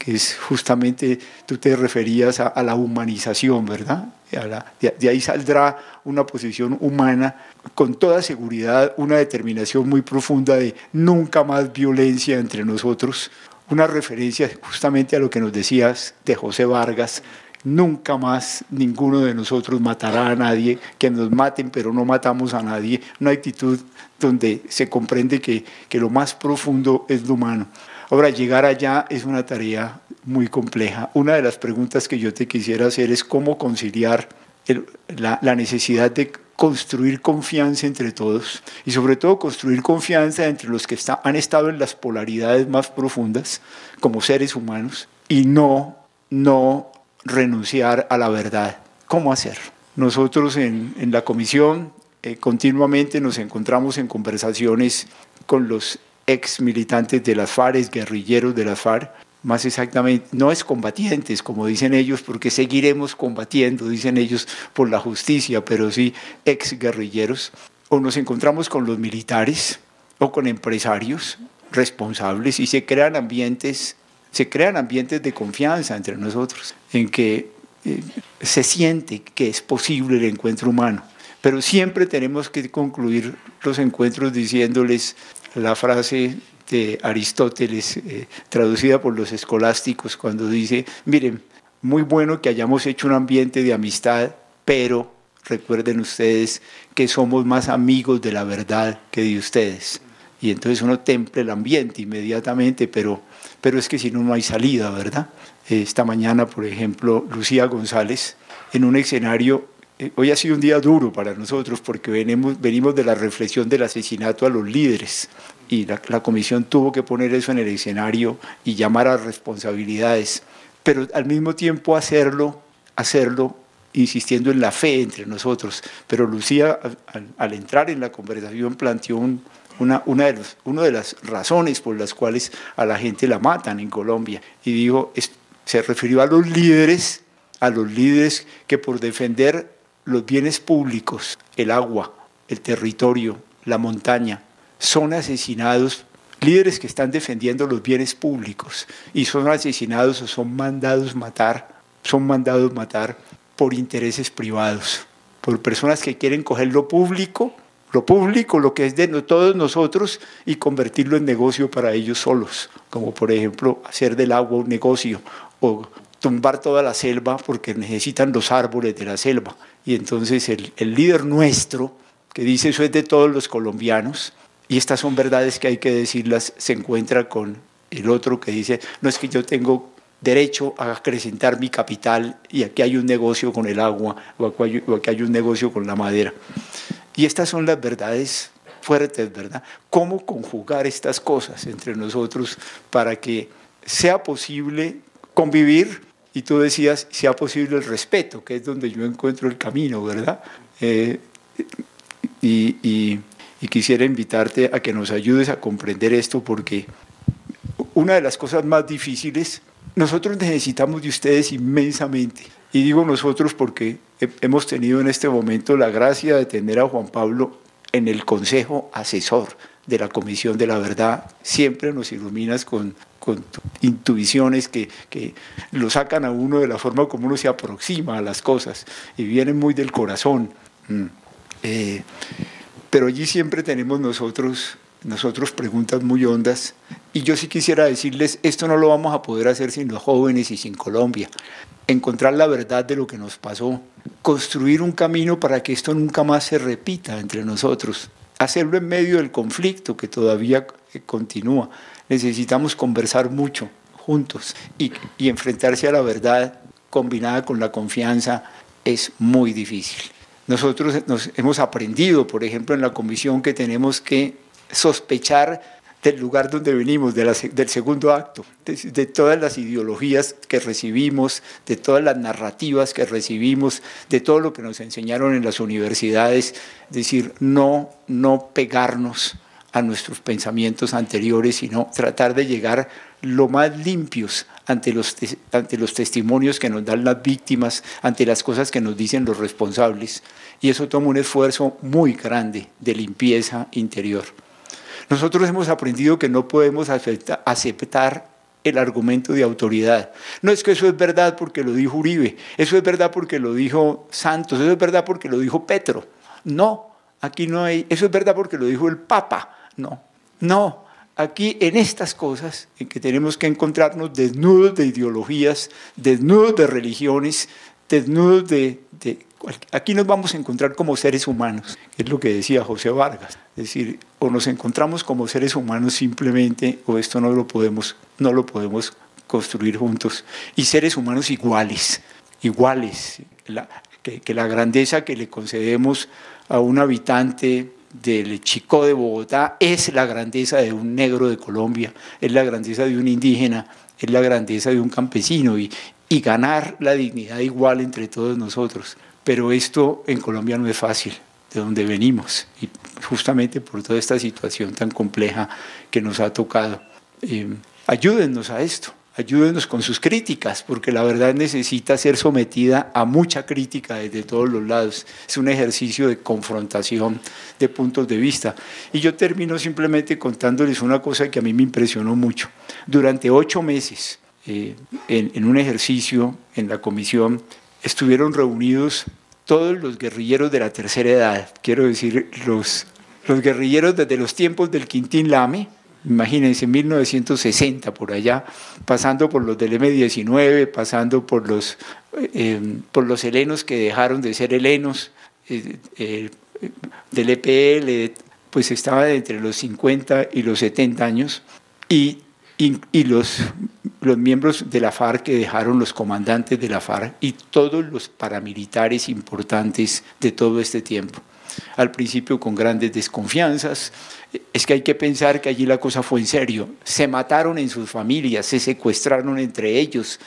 es justamente, tú te referías a, la humanización, ¿verdad? de, ahí saldrá una posición humana, con toda seguridad, una determinación muy profunda de nunca más violencia entre nosotros, una referencia justamente a lo que nos decías de José Vargas, nunca más ninguno de nosotros matará a nadie, que nos maten pero no matamos a nadie, una actitud donde se comprende que, que lo más profundo es lo humano. Ahora, llegar allá es una tarea muy compleja. Una de las preguntas que yo te quisiera hacer es cómo conciliar la, necesidad de construir confianza entre todos y sobre todo construir confianza entre los que han estado en las polaridades más profundas como seres humanos y no, no renunciar a la verdad. ¿Cómo hacer? Nosotros en, en la comisión eh, continuamente nos encontramos en conversaciones con los ex militantes de las FARC, guerrilleros de las FARC, más exactamente, no es combatientes, como dicen ellos, porque seguiremos combatiendo, dicen ellos, por la justicia, pero sí ex guerrilleros, o nos encontramos con los militares o con empresarios responsables y se crean ambientes, se crean ambientes de confianza entre nosotros, en que eh, se siente que es posible el encuentro humano. Pero siempre tenemos que concluir los encuentros diciéndoles la frase de Aristóteles, eh, traducida por los escolásticos, cuando dice, miren, muy bueno que hayamos hecho un ambiente de amistad, pero recuerden ustedes que somos más amigos de la verdad que de ustedes. Y entonces uno temple el ambiente inmediatamente, pero, pero es que si no, no hay salida, ¿verdad? Esta mañana, por ejemplo, Lucía González, en un escenario eh, hoy ha sido un día duro para nosotros porque venimos, venimos de la reflexión del asesinato a los líderes y la, comisión tuvo que poner eso en el escenario y llamar a responsabilidades, pero al mismo tiempo hacerlo, hacerlo insistiendo en la fe entre nosotros. Pero Lucía, al, entrar en la conversación, planteó una, una, de una de las razones por las cuales a la gente la matan en Colombia. Y dijo, se refirió a los líderes, a los líderes que por defender los bienes públicos, el agua, el territorio, la montaña, son asesinados líderes que están defendiendo los bienes públicos y son asesinados o son mandados matar, son mandados matar por intereses privados, por personas que quieren coger lo público, lo público, lo que es de todos nosotros y convertirlo en negocio para ellos solos, como por ejemplo hacer del agua un negocio o tumbar toda la selva porque necesitan los árboles de la selva. Y entonces el, el líder nuestro, que dice eso es de todos los colombianos, y estas son verdades que hay que decirlas, se encuentra con el otro que dice, no es que yo tengo derecho a acrecentar mi capital y aquí hay un negocio con el agua o aquí hay un negocio con la madera. Y estas son las verdades fuertes, ¿verdad? ¿Cómo conjugar estas cosas entre nosotros para que sea posible convivir y tú decías, sea posible el respeto, que es donde yo encuentro el camino, ¿verdad? Eh, y y quisiera invitarte a que nos ayudes a comprender esto porque una de las cosas más difíciles, nosotros necesitamos de ustedes inmensamente. Y digo nosotros porque hemos tenido en este momento la gracia de tener a Juan Pablo en el consejo asesor de la Comisión de la Verdad. Siempre nos iluminas con, con intuiciones que, que, lo sacan a uno de la forma como uno se aproxima a las cosas y vienen muy del corazón. Mm. Eh, pero allí siempre tenemos nosotros, nosotros preguntas muy hondas y yo sí quisiera decirles, esto no lo vamos a poder hacer sin los jóvenes y sin Colombia. Encontrar la verdad de lo que nos pasó, construir un camino para que esto nunca más se repita entre nosotros, hacerlo en medio del conflicto que todavía continúa. Necesitamos conversar mucho juntos y, enfrentarse a la verdad combinada con la confianza es muy difícil. Nosotros nos hemos aprendido, por ejemplo, en la comisión que tenemos que sospechar del lugar donde venimos, del segundo acto, de, todas las ideologías que recibimos, de todas las narrativas que recibimos, de todo lo que nos enseñaron en las universidades, es decir, no, no pegarnos a nuestros pensamientos anteriores, sino tratar de llegar lo más limpios ante los, ante los testimonios que nos dan las víctimas, ante las cosas que nos dicen los responsables. Y eso toma un esfuerzo muy grande de limpieza interior. Nosotros hemos aprendido que no podemos aceptar el argumento de autoridad. No es que eso es verdad porque lo dijo Uribe, eso es verdad porque lo dijo Santos, eso es verdad porque lo dijo Petro. No, aquí no hay, eso es verdad porque lo dijo el Papa. No, no, aquí en estas cosas en que tenemos que encontrarnos desnudos de ideologías, desnudos de religiones, desnudos de, Aquí nos vamos a encontrar como seres humanos, es lo que decía José Vargas. Es decir, o nos encontramos como seres humanos simplemente, o esto no lo podemos, no lo podemos construir juntos. Y seres humanos iguales, iguales. que, que la grandeza que le concedemos a un habitante del Chico de Bogotá es la grandeza de un negro de Colombia, es la grandeza de un indígena, es la grandeza de un campesino y, y ganar la dignidad igual entre todos nosotros. Pero esto en Colombia no es fácil, de donde venimos, y justamente por toda esta situación tan compleja que nos ha tocado. Eh, ayúdennos a esto, ayúdenos con sus críticas, porque la verdad necesita ser sometida a mucha crítica desde todos los lados. Es un ejercicio de confrontación de puntos de vista. Y yo termino simplemente contándoles una cosa que a mí me impresionó mucho. Durante ocho meses, eh, en un ejercicio en la comisión, estuvieron reunidos todos los guerrilleros de la tercera edad, quiero decir, los, los guerrilleros desde los tiempos del Quintín Lame, imagínense, 1960 por allá, pasando por los del M-19, pasando por los, eh, por los helenos que dejaron de ser helenos, eh, eh, del EPL, pues estaba entre los 50 y los 70 años, y y, los, los miembros de la FARC que dejaron los comandantes de la FARC y todos los paramilitares importantes de todo este tiempo. Al principio con grandes desconfianzas, es que hay que pensar que allí la cosa fue en serio. Se mataron en sus familias, se secuestraron entre ellos,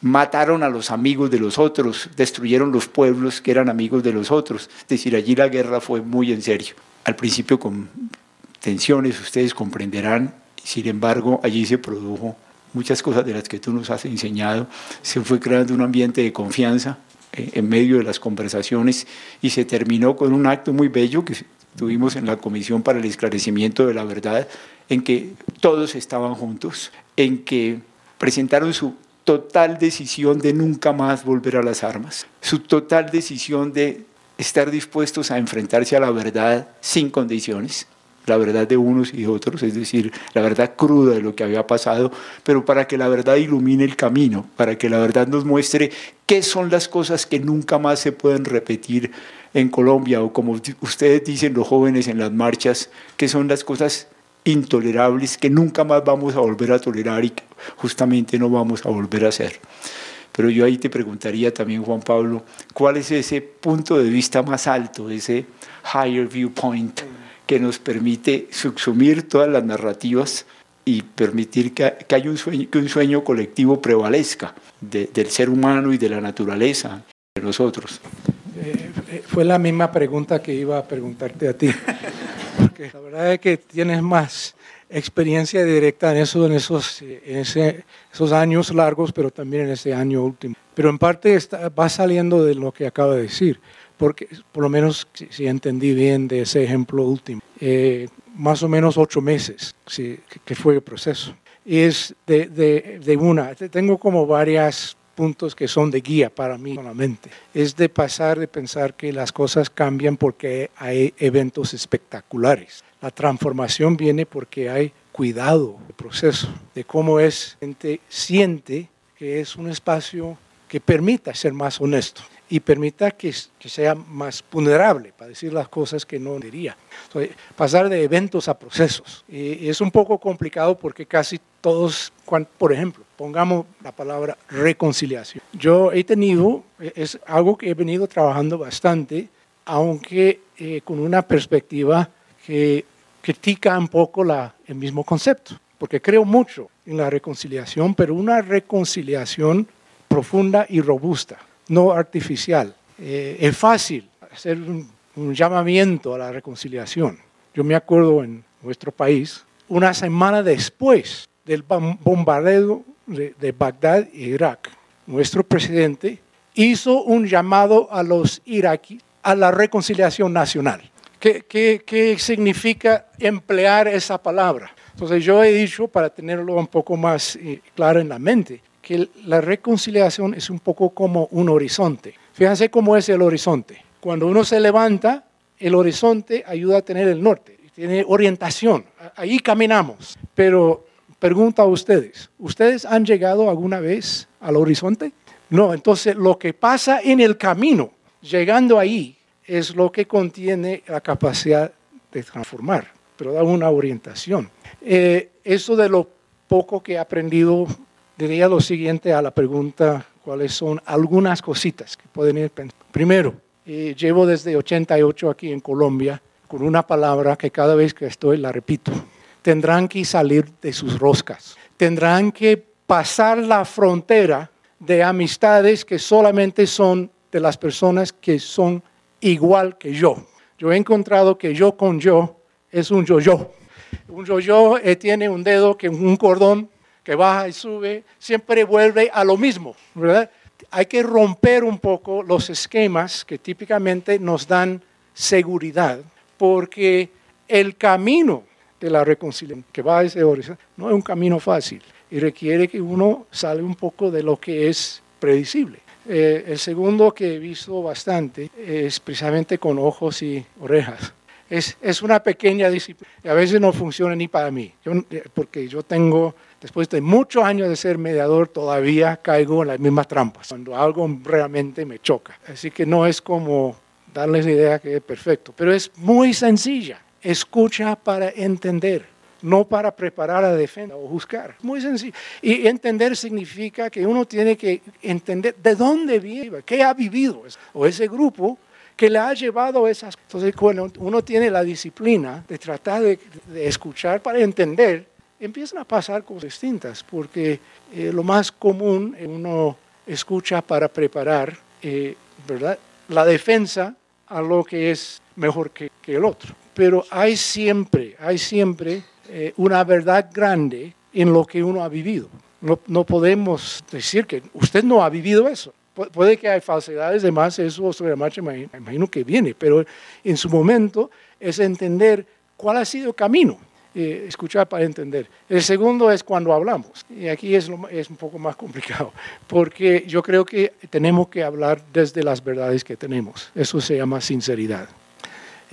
mataron a los amigos de los otros, destruyeron los pueblos que eran amigos de los otros. Es decir, allí la guerra fue muy en serio. Al principio con tensiones, ustedes comprenderán, sin embargo, allí se produjo muchas cosas de las que tú nos has enseñado. Se fue creando un ambiente de confianza eh, en medio de las conversaciones y se terminó con un acto muy bello que tuvimos en la Comisión para el Esclarecimiento de la Verdad, en que todos estaban juntos, en que presentaron su total decisión de nunca más volver a las armas, su total decisión de estar dispuestos a enfrentarse a la verdad sin condiciones la verdad de unos y otros, es decir, la verdad cruda de lo que había pasado, pero para que la verdad ilumine el camino, para que la verdad nos muestre qué son las cosas que nunca más se pueden repetir en Colombia, o como ustedes dicen los jóvenes en las marchas, qué son las cosas intolerables que nunca más vamos a volver a tolerar y que justamente no vamos a volver a hacer. Pero yo ahí te preguntaría también, Juan Pablo, ¿cuál es ese punto de vista más alto, ese higher viewpoint? que nos permite subsumir todas las narrativas y permitir que, haya un sueño, que un sueño colectivo prevalezca del ser humano y de la naturaleza, de nosotros. Eh, fue la misma pregunta que iba a preguntarte a ti, porque la verdad es que tienes más experiencia directa en, eso, en, esos, en ese, esos años largos, pero también en ese año último. Pero en parte está, va saliendo de lo que acaba de decir porque por lo menos si, entendí bien de ese ejemplo último, eh, más o menos ocho meses que fue el proceso. Y es de, de, de, una, tengo como varios puntos que son de guía para mí solamente. Es de pasar de pensar que las cosas cambian porque hay eventos espectaculares. La transformación viene porque hay cuidado del proceso, de cómo es, gente siente que es un espacio que permita ser más honesto y permita que, sea más vulnerable para decir las cosas que no diría. pasar de eventos a procesos. Y es un poco complicado porque casi todos, por ejemplo, pongamos la palabra reconciliación. Yo he tenido, es algo que he venido trabajando bastante, aunque eh, con una perspectiva que critica un poco la, el mismo concepto, porque creo mucho en la reconciliación, pero una reconciliación profunda y robusta no artificial. Eh, es fácil hacer un, llamamiento a la reconciliación. Yo me acuerdo en nuestro país, una semana después del bombardeo de, de Bagdad e Irak, nuestro presidente hizo un llamado a los iraquíes a la reconciliación nacional, ¿Qué, qué, qué significa emplear esa palabra? Entonces yo he dicho, para tenerlo un poco más eh, claro en la mente, que la reconciliación es un poco como un horizonte. Fíjense cómo es el horizonte. Cuando uno se levanta, el horizonte ayuda a tener el norte, tiene orientación. Ahí caminamos. Pero pregunto a ustedes, ¿ustedes han llegado alguna vez al horizonte? No, entonces lo que pasa en el camino, llegando ahí, es lo que contiene la capacidad de transformar, pero da una orientación. Eh, eso de lo poco que he aprendido, diría lo siguiente a la pregunta, ¿cuáles son algunas cositas que pueden ir pensando? Primero, eh, llevo desde 88 aquí en Colombia con una palabra que cada vez que estoy la repito. Tendrán que salir de sus roscas. Tendrán que pasar la frontera de amistades que solamente son de las personas que son igual que yo. Yo he encontrado que yo con yo es un yo-yo. Un yo-yo eh, tiene un dedo que un cordón que baja y sube, siempre vuelve a lo mismo, ¿verdad? Hay que romper un poco los esquemas que típicamente nos dan seguridad, porque el camino de la reconciliación que va a ese horizonte no es un camino fácil y requiere que uno salga un poco de lo que es predecible. Eh, el segundo que he visto bastante es precisamente con ojos y orejas. Es, es, una pequeña disciplina. Y a veces no funciona ni para mí, eh, porque yo tengo, después de muchos años de ser mediador, todavía caigo en las mismas trampas, cuando algo realmente me choca. Así que no es como darles la idea que es perfecto, pero es muy sencilla. Escucha para entender no para preparar a defensa o juzgar. Muy sencillo. Y entender significa que uno tiene que entender de dónde vive, qué ha vivido, o ese grupo que le ha llevado esas Entonces, cuando uno tiene la disciplina de tratar de, escuchar para entender, empiezan a pasar cosas distintas, porque eh, lo más común uno escucha para preparar, eh, ¿verdad? La defensa a lo que es mejor que el otro. Pero hay siempre, hay siempre eh, una verdad grande en lo que uno ha vivido. No, no, podemos decir que usted no ha vivido eso. puede que hay falsedades, demás, eso sobre la marcha me imagino que viene, pero en su momento es entender cuál ha sido el camino, eh, escuchar para entender. El segundo es cuando hablamos, y aquí es, es un poco más complicado, porque yo creo que tenemos que hablar desde las verdades que tenemos. Eso se llama sinceridad.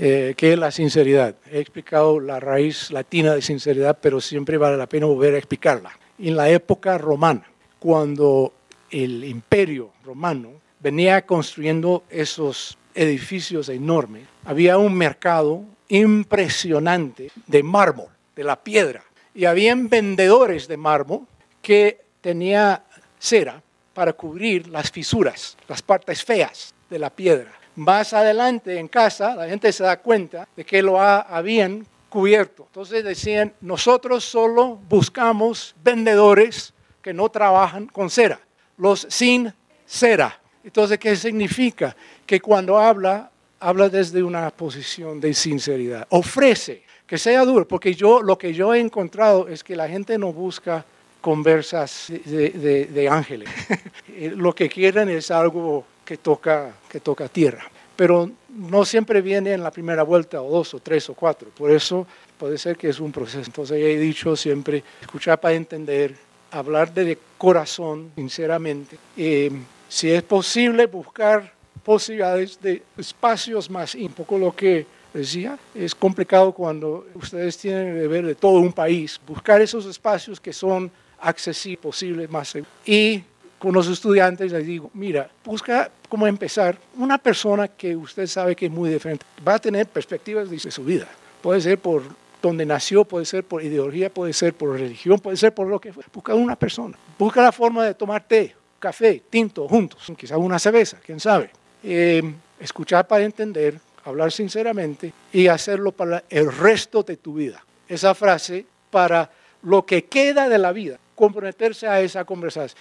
Eh, ¿Qué es la sinceridad? He explicado la raíz latina de sinceridad, pero siempre vale la pena volver a explicarla. En la época romana, cuando el imperio romano venía construyendo esos edificios enormes, había un mercado impresionante de mármol, de la piedra, y habían vendedores de mármol que tenía cera para cubrir las fisuras, las partes feas de la piedra más adelante en casa, la gente se da cuenta de que lo habían cubierto. Entonces decían, nosotros solo buscamos vendedores que no trabajan con cera, los sin cera. Entonces, ¿qué significa? Que cuando habla, habla desde una posición de sinceridad. Ofrece, que sea duro, porque yo lo que yo he encontrado es que la gente no busca conversas de, de ángeles. [LAUGHS] lo que quieren es algo que toca, que toca tierra. Pero no siempre viene en la primera vuelta, o dos, o tres, o cuatro. Por eso puede ser que es un proceso. Entonces he dicho siempre, escuchar para entender, hablar de corazón, sinceramente. Eh, si es posible, buscar posibilidades de espacios más, un poco lo que decía, es complicado cuando ustedes tienen el deber de todo un país, buscar esos espacios que son accesibles, posibles, más y con los estudiantes les digo, mira, busca cómo empezar una persona que usted sabe que es muy diferente. Va a tener perspectivas de su vida. Puede ser por donde nació, puede ser por ideología, puede ser por religión, puede ser por lo que fue. Busca una persona. Busca la forma de tomar té, café, tinto, juntos, quizás una cerveza, quién sabe. Eh, escuchar para entender, hablar sinceramente y hacerlo para el resto de tu vida. Esa frase para lo que queda de la vida comprometerse a esa conversación.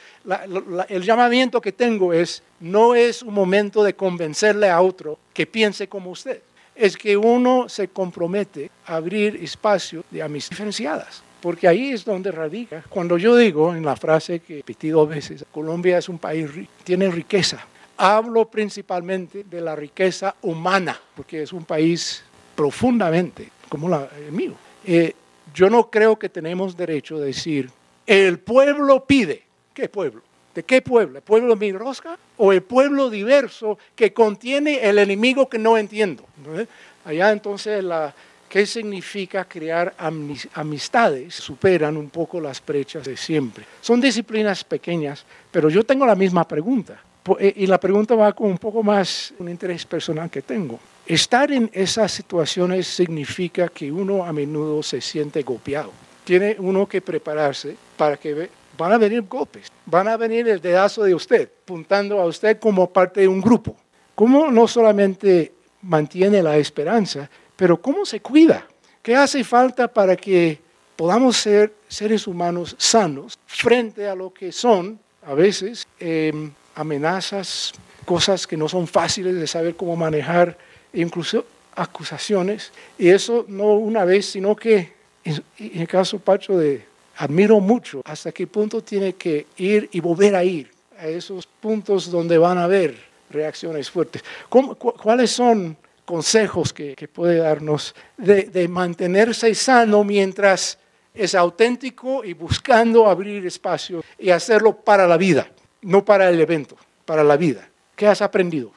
el llamamiento que tengo es, no es un momento de convencerle a otro que piense como usted, es que uno se compromete a abrir espacio de amistades diferenciadas. Porque ahí es donde radica. Cuando yo digo en la frase que repetí dos veces, Colombia es un país, tiene riqueza. Hablo principalmente de la riqueza humana, porque es un país profundamente, como la, el mío. Eh, yo no creo que tenemos derecho a decir, el pueblo pide. ¿Qué pueblo? ¿De qué pueblo? ¿El pueblo mirosca o el pueblo diverso que contiene el enemigo que no entiendo? Allá entonces, ¿qué significa crear amistades? Superan un poco las brechas de siempre. Son disciplinas pequeñas, pero yo tengo la misma pregunta. Eh, y la pregunta va con un poco más un interés personal que tengo. Estar en esas situaciones significa que uno a menudo se siente golpeado. Tiene uno que prepararse para que van a venir golpes, van a venir el dedazo de usted, apuntando a usted como parte de un grupo. ¿Cómo no solamente mantiene la esperanza, pero cómo se cuida? ¿Qué hace falta para que podamos ser seres humanos sanos frente a lo que son a veces em, amenazas, cosas que no son fáciles de saber cómo manejar, incluso acusaciones? Y eso no una vez, sino que en el caso Pacho de admiro mucho hasta qué punto tiene que ir y volver a ir a esos puntos donde van a haber reacciones fuertes. ¿Cuáles son consejos que, puede darnos de, de, mantenerse sano mientras es auténtico y buscando abrir espacio y hacerlo para la vida, no para el evento, para la vida? ¿Qué has aprendido?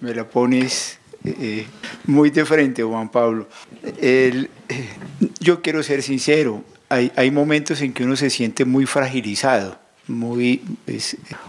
Me la pones eh, muy de frente, Juan Pablo. Eh, yo quiero ser sincero, hay, hay, momentos en que uno se siente muy fragilizado, muy,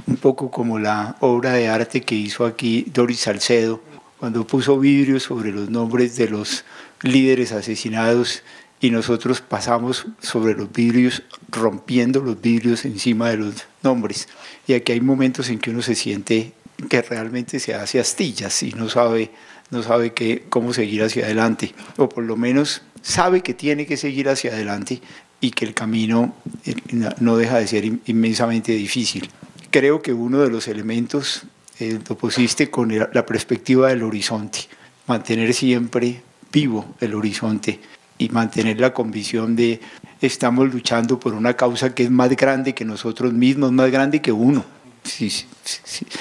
un poco como la obra de arte que hizo aquí Doris Salcedo, cuando puso vidrios sobre los nombres de los líderes asesinados y nosotros pasamos sobre los vidrios, rompiendo los vidrios encima de los nombres. Y aquí hay momentos en que uno se siente que realmente se hace astillas y no sabe no sabe qué, cómo seguir hacia adelante, o por lo menos sabe que tiene que seguir hacia adelante y que el camino eh, no deja de ser inmensamente difícil. Creo que uno de los elementos eh, lo pusiste con la perspectiva del horizonte, mantener siempre vivo el horizonte y mantener la convicción de estamos luchando por una causa que es más grande que nosotros mismos, más grande que uno. Si, si,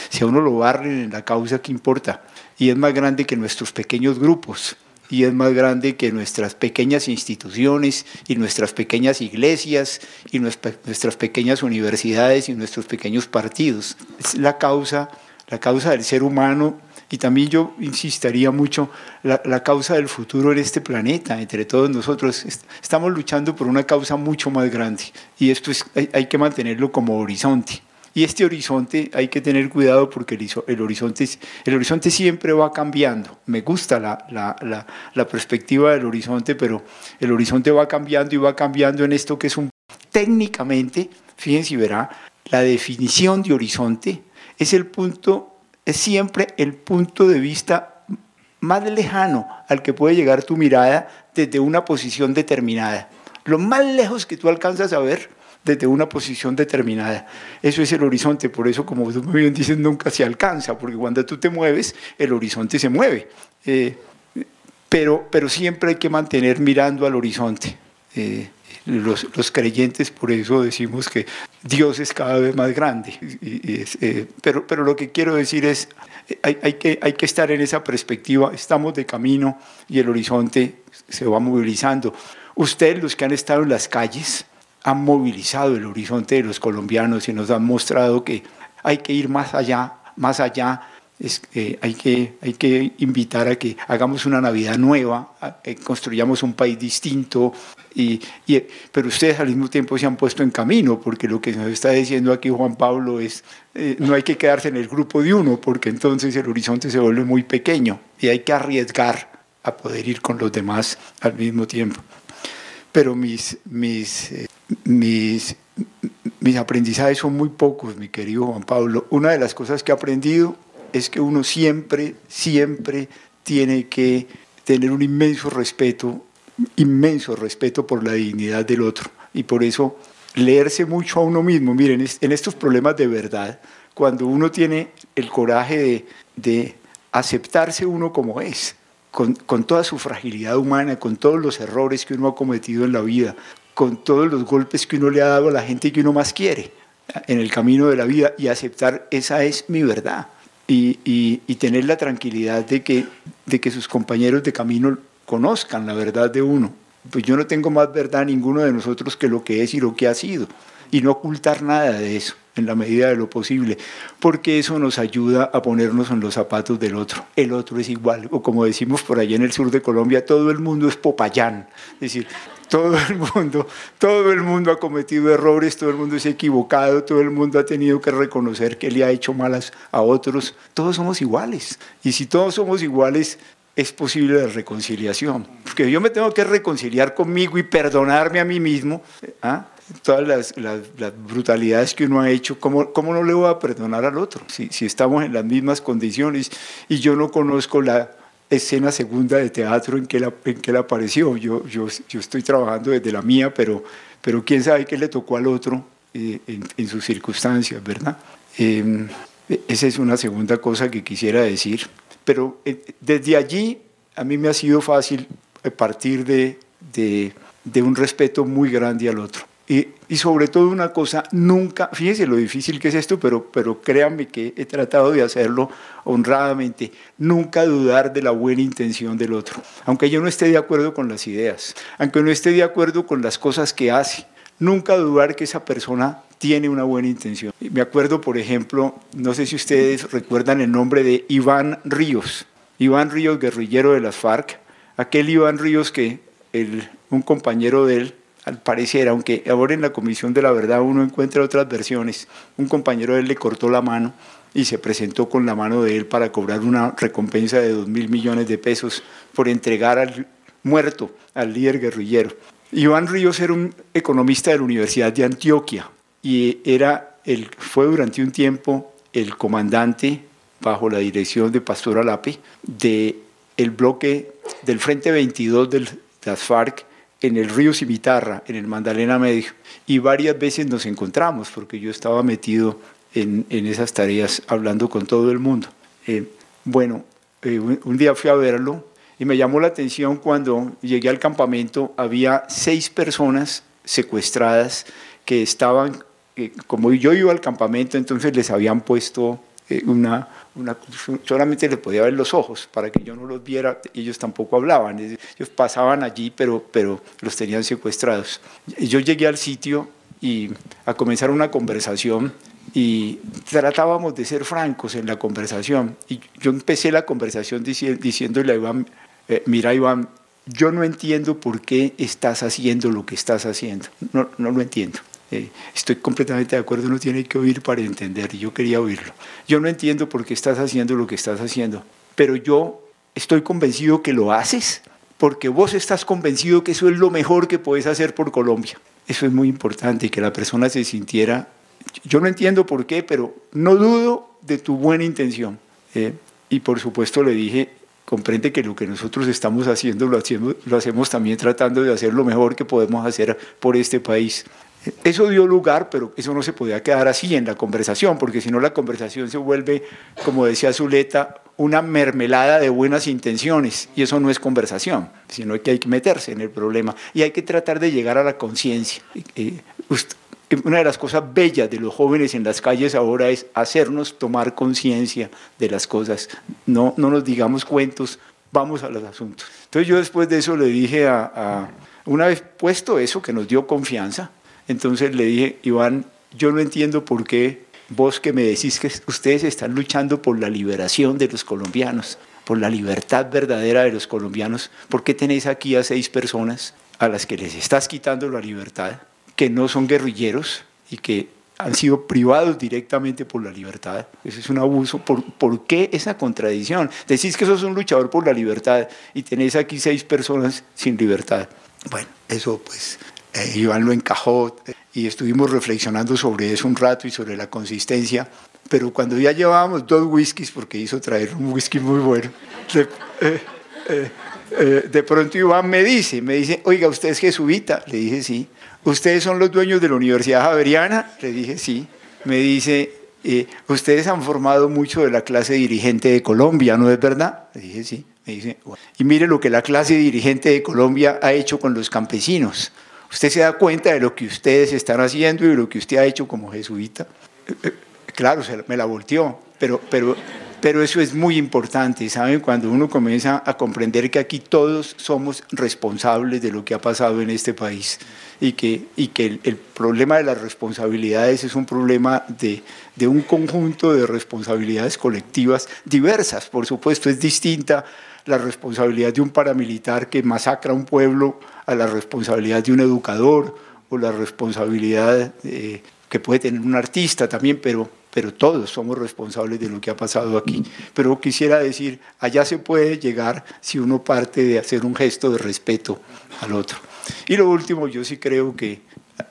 si a uno lo barren en la causa, ¿qué importa? Y es más grande que nuestros pequeños grupos y es más grande que nuestras pequeñas instituciones y nuestras pequeñas iglesias y nuestras pequeñas universidades y nuestros pequeños partidos. Es la causa, la causa del ser humano y también yo insistiría mucho, la, la, causa del futuro en este planeta, entre todos nosotros. Estamos luchando por una causa mucho más grande y esto es, hay, hay que mantenerlo como horizonte. Y este horizonte hay que tener cuidado porque el, horizonte, el horizonte siempre va cambiando. Me gusta la, la, la, perspectiva del horizonte, pero el horizonte va cambiando y va cambiando en esto que es un... Técnicamente, fíjense y verá, la definición de horizonte es el punto, es siempre el punto de vista más lejano al que puede llegar tu mirada desde una posición determinada. Lo más lejos que tú alcanzas a ver desde una posición determinada. Eso es el horizonte, por eso como tú muy bien dices, nunca se alcanza, porque cuando tú te mueves, el horizonte se mueve. Eh, pero, pero siempre hay que mantener mirando al horizonte. Eh, los, los, creyentes, por eso decimos que Dios es cada vez más grande. Eh, pero, pero lo que quiero decir es, hay, hay, que, hay que estar en esa perspectiva, estamos de camino y el horizonte se va movilizando. Ustedes, los que han estado en las calles, han movilizado el horizonte de los colombianos y nos han mostrado que hay que ir más allá, más allá. Es, hay, que, hay que invitar a que hagamos una Navidad nueva, construyamos un país distinto, y, y, pero ustedes al mismo tiempo se han puesto en camino, porque lo que nos está diciendo aquí Juan Pablo es, eh, no hay que quedarse en el grupo de uno, porque entonces el horizonte se vuelve muy pequeño y hay que arriesgar a poder ir con los demás al mismo tiempo. Pero mis, mis eh, mis, mis aprendizajes son muy pocos, mi querido Juan Pablo. Una de las cosas que he aprendido es que uno siempre, siempre tiene que tener un inmenso respeto, inmenso respeto por la dignidad del otro. Y por eso leerse mucho a uno mismo. Miren, en estos problemas de verdad, cuando uno tiene el coraje de, de aceptarse uno como es, con, con, toda su fragilidad humana, con todos los errores que uno ha cometido en la vida, con todos los golpes que uno le ha dado a la gente que uno más quiere en el camino de la vida y aceptar esa es mi verdad. Y, y, tener la tranquilidad de que de que sus compañeros de camino conozcan la verdad de uno. Pues yo no tengo más verdad ninguno de nosotros que lo que es y lo que ha sido, y no ocultar nada de eso en la medida de lo posible, porque eso nos ayuda a ponernos en los zapatos del otro. El otro es igual, o como decimos por allá en el sur de Colombia, todo el mundo es Popayán, es decir, todo el mundo, todo el mundo ha cometido errores, todo el mundo se ha equivocado, todo el mundo ha tenido que reconocer que le ha hecho malas a otros. Todos somos iguales. Y si todos somos iguales, es posible la reconciliación. Porque yo me tengo que reconciliar conmigo y perdonarme a mí mismo. ¿ah? Todas las, las, brutalidades que uno ha hecho, ¿cómo, ¿cómo, no le voy a perdonar al otro? Si, si estamos en las mismas condiciones y yo no conozco la, escena segunda de teatro en que él, en que apareció. Yo, yo, yo estoy trabajando desde la mía, pero, pero quién sabe qué le tocó al otro eh, en, en, sus circunstancias, ¿verdad? Eh, esa es una segunda cosa que quisiera decir. Pero eh, desde allí a mí me ha sido fácil eh, partir de, de, de un respeto muy grande al otro. Y, sobre todo una cosa, nunca, fíjense lo difícil que es esto, pero, pero créanme que he tratado de hacerlo honradamente, nunca dudar de la buena intención del otro, aunque yo no esté de acuerdo con las ideas, aunque no esté de acuerdo con las cosas que hace, nunca dudar que esa persona tiene una buena intención. Me acuerdo, por ejemplo, no sé si ustedes recuerdan el nombre de Iván Ríos, Iván Ríos, guerrillero de las FARC, aquel Iván Ríos que un compañero de él, al parecer, aunque ahora en la Comisión de la Verdad uno encuentra otras versiones, un compañero de él le cortó la mano y se presentó con la mano de él para cobrar una recompensa de dos mil millones de pesos por entregar al muerto, al líder guerrillero. Iván Ríos era un economista de la Universidad de Antioquia y era el, fue durante un tiempo el comandante, bajo la dirección de Pastor Alape, del el bloque del Frente 22 de las FARC en el río Cimitarra, en el Magdalena Medio, y varias veces nos encontramos, porque yo estaba metido en, en esas tareas hablando con todo el mundo. Eh, bueno, eh, un día fui a verlo y me llamó la atención cuando llegué al campamento, había seis personas secuestradas que estaban, eh, como yo iba al campamento, entonces les habían puesto una, solamente le podía ver los ojos para que yo no los viera, ellos tampoco hablaban, ellos pasaban allí, pero, pero los tenían secuestrados. Yo llegué al sitio y a comenzar una conversación y tratábamos de ser francos en la conversación. Y yo empecé la conversación diciéndole a Iván, eh, mira Iván, yo no entiendo por qué estás haciendo lo que estás haciendo, no, no lo entiendo. Eh, estoy completamente de acuerdo, no tiene que oír para entender, y yo quería oírlo. Yo no entiendo por qué estás haciendo lo que estás haciendo, pero yo estoy convencido que lo haces porque vos estás convencido que eso es lo mejor que puedes hacer por Colombia. Eso es muy importante, que la persona se sintiera, yo no entiendo por qué, pero no dudo de tu buena intención. Eh, y por supuesto le dije, comprende que lo que nosotros estamos haciendo lo hacemos, lo hacemos también tratando de hacer lo mejor que podemos hacer por este país. Eso dio lugar, pero eso no se podía quedar así en la conversación, porque si no la conversación se vuelve, como decía Zuleta, una mermelada de buenas intenciones, y eso no es conversación, sino que hay que meterse en el problema y hay que tratar de llegar a la conciencia. Una de las cosas bellas de los jóvenes en las calles ahora es hacernos tomar conciencia de las cosas, no, no nos digamos cuentos, vamos a los asuntos. Entonces yo después de eso le dije a, a una vez puesto eso que nos dio confianza, entonces le dije, Iván, yo no entiendo por qué vos que me decís que ustedes están luchando por la liberación de los colombianos, por la libertad verdadera de los colombianos, ¿por qué tenéis aquí a seis personas a las que les estás quitando la libertad, que no son guerrilleros y que han sido privados directamente por la libertad. Eso es un abuso. ¿Por, ¿Por, qué esa contradicción? Decís que sos un luchador por la libertad y tenéis aquí seis personas sin libertad. Bueno, eso pues eh, Iván lo encajó y estuvimos reflexionando sobre eso un rato y sobre la consistencia. Pero cuando ya llevábamos dos whiskies, porque hizo traer un whisky muy bueno, de, eh, eh, de pronto Iván me dice, me dice, oiga, ¿usted es jesuita? Le dije, sí. ¿Ustedes son los dueños de la Universidad Javeriana? Le dije, sí. Me dice, ustedes han formado mucho de la clase dirigente de Colombia, ¿no es verdad? Le dije, sí. Me dice, y mire lo que la clase dirigente de Colombia ha hecho con los campesinos usted se da cuenta de lo que ustedes están haciendo y lo que usted ha hecho como jesuita. Eh, eh, claro, me la volteó, pero, pero, Pero eso es muy importante, ¿saben? Cuando uno comienza a comprender que aquí todos somos responsables de lo que ha pasado en este país y que, y que el, problema de las responsabilidades es un problema de, de un conjunto de responsabilidades colectivas diversas. Por supuesto, es distinta la responsabilidad de un paramilitar que masacra a un pueblo a la responsabilidad de un educador o la responsabilidad eh, que puede tener un artista también, pero, pero todos somos responsables de lo que ha pasado aquí. Pero quisiera decir, allá se puede llegar si uno parte de hacer un gesto de respeto al otro. Y lo último, yo sí creo que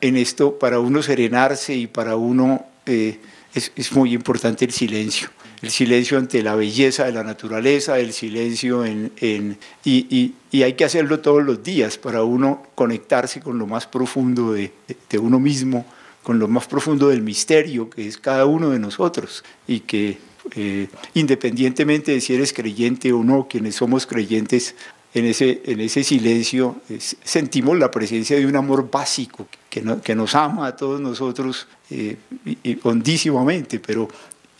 en esto, para uno serenarse y para uno, eh, es, es muy importante el silencio el silencio ante la belleza de la naturaleza, el silencio en, en y, y, y, hay que hacerlo todos los días para uno conectarse con lo más profundo de, de, uno mismo, con lo más profundo del misterio que es cada uno de nosotros y que eh, independientemente de si eres creyente o no, quienes somos creyentes, en ese, en ese silencio es, sentimos la presencia de un amor básico que, no, que nos ama a todos nosotros eh, y, y hondísimamente, pero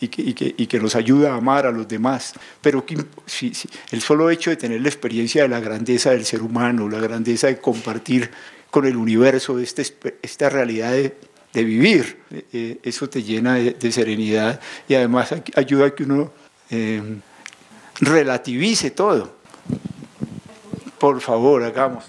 y que, y, que, y que, nos ayuda a amar a los demás. Pero que, si, si, el solo hecho de tener la experiencia de la grandeza del ser humano, la grandeza de compartir con el universo este, esta realidad de, de vivir, eh, eso te llena de, de, serenidad y además ayuda a que uno eh, relativice todo. Por favor, hagamos.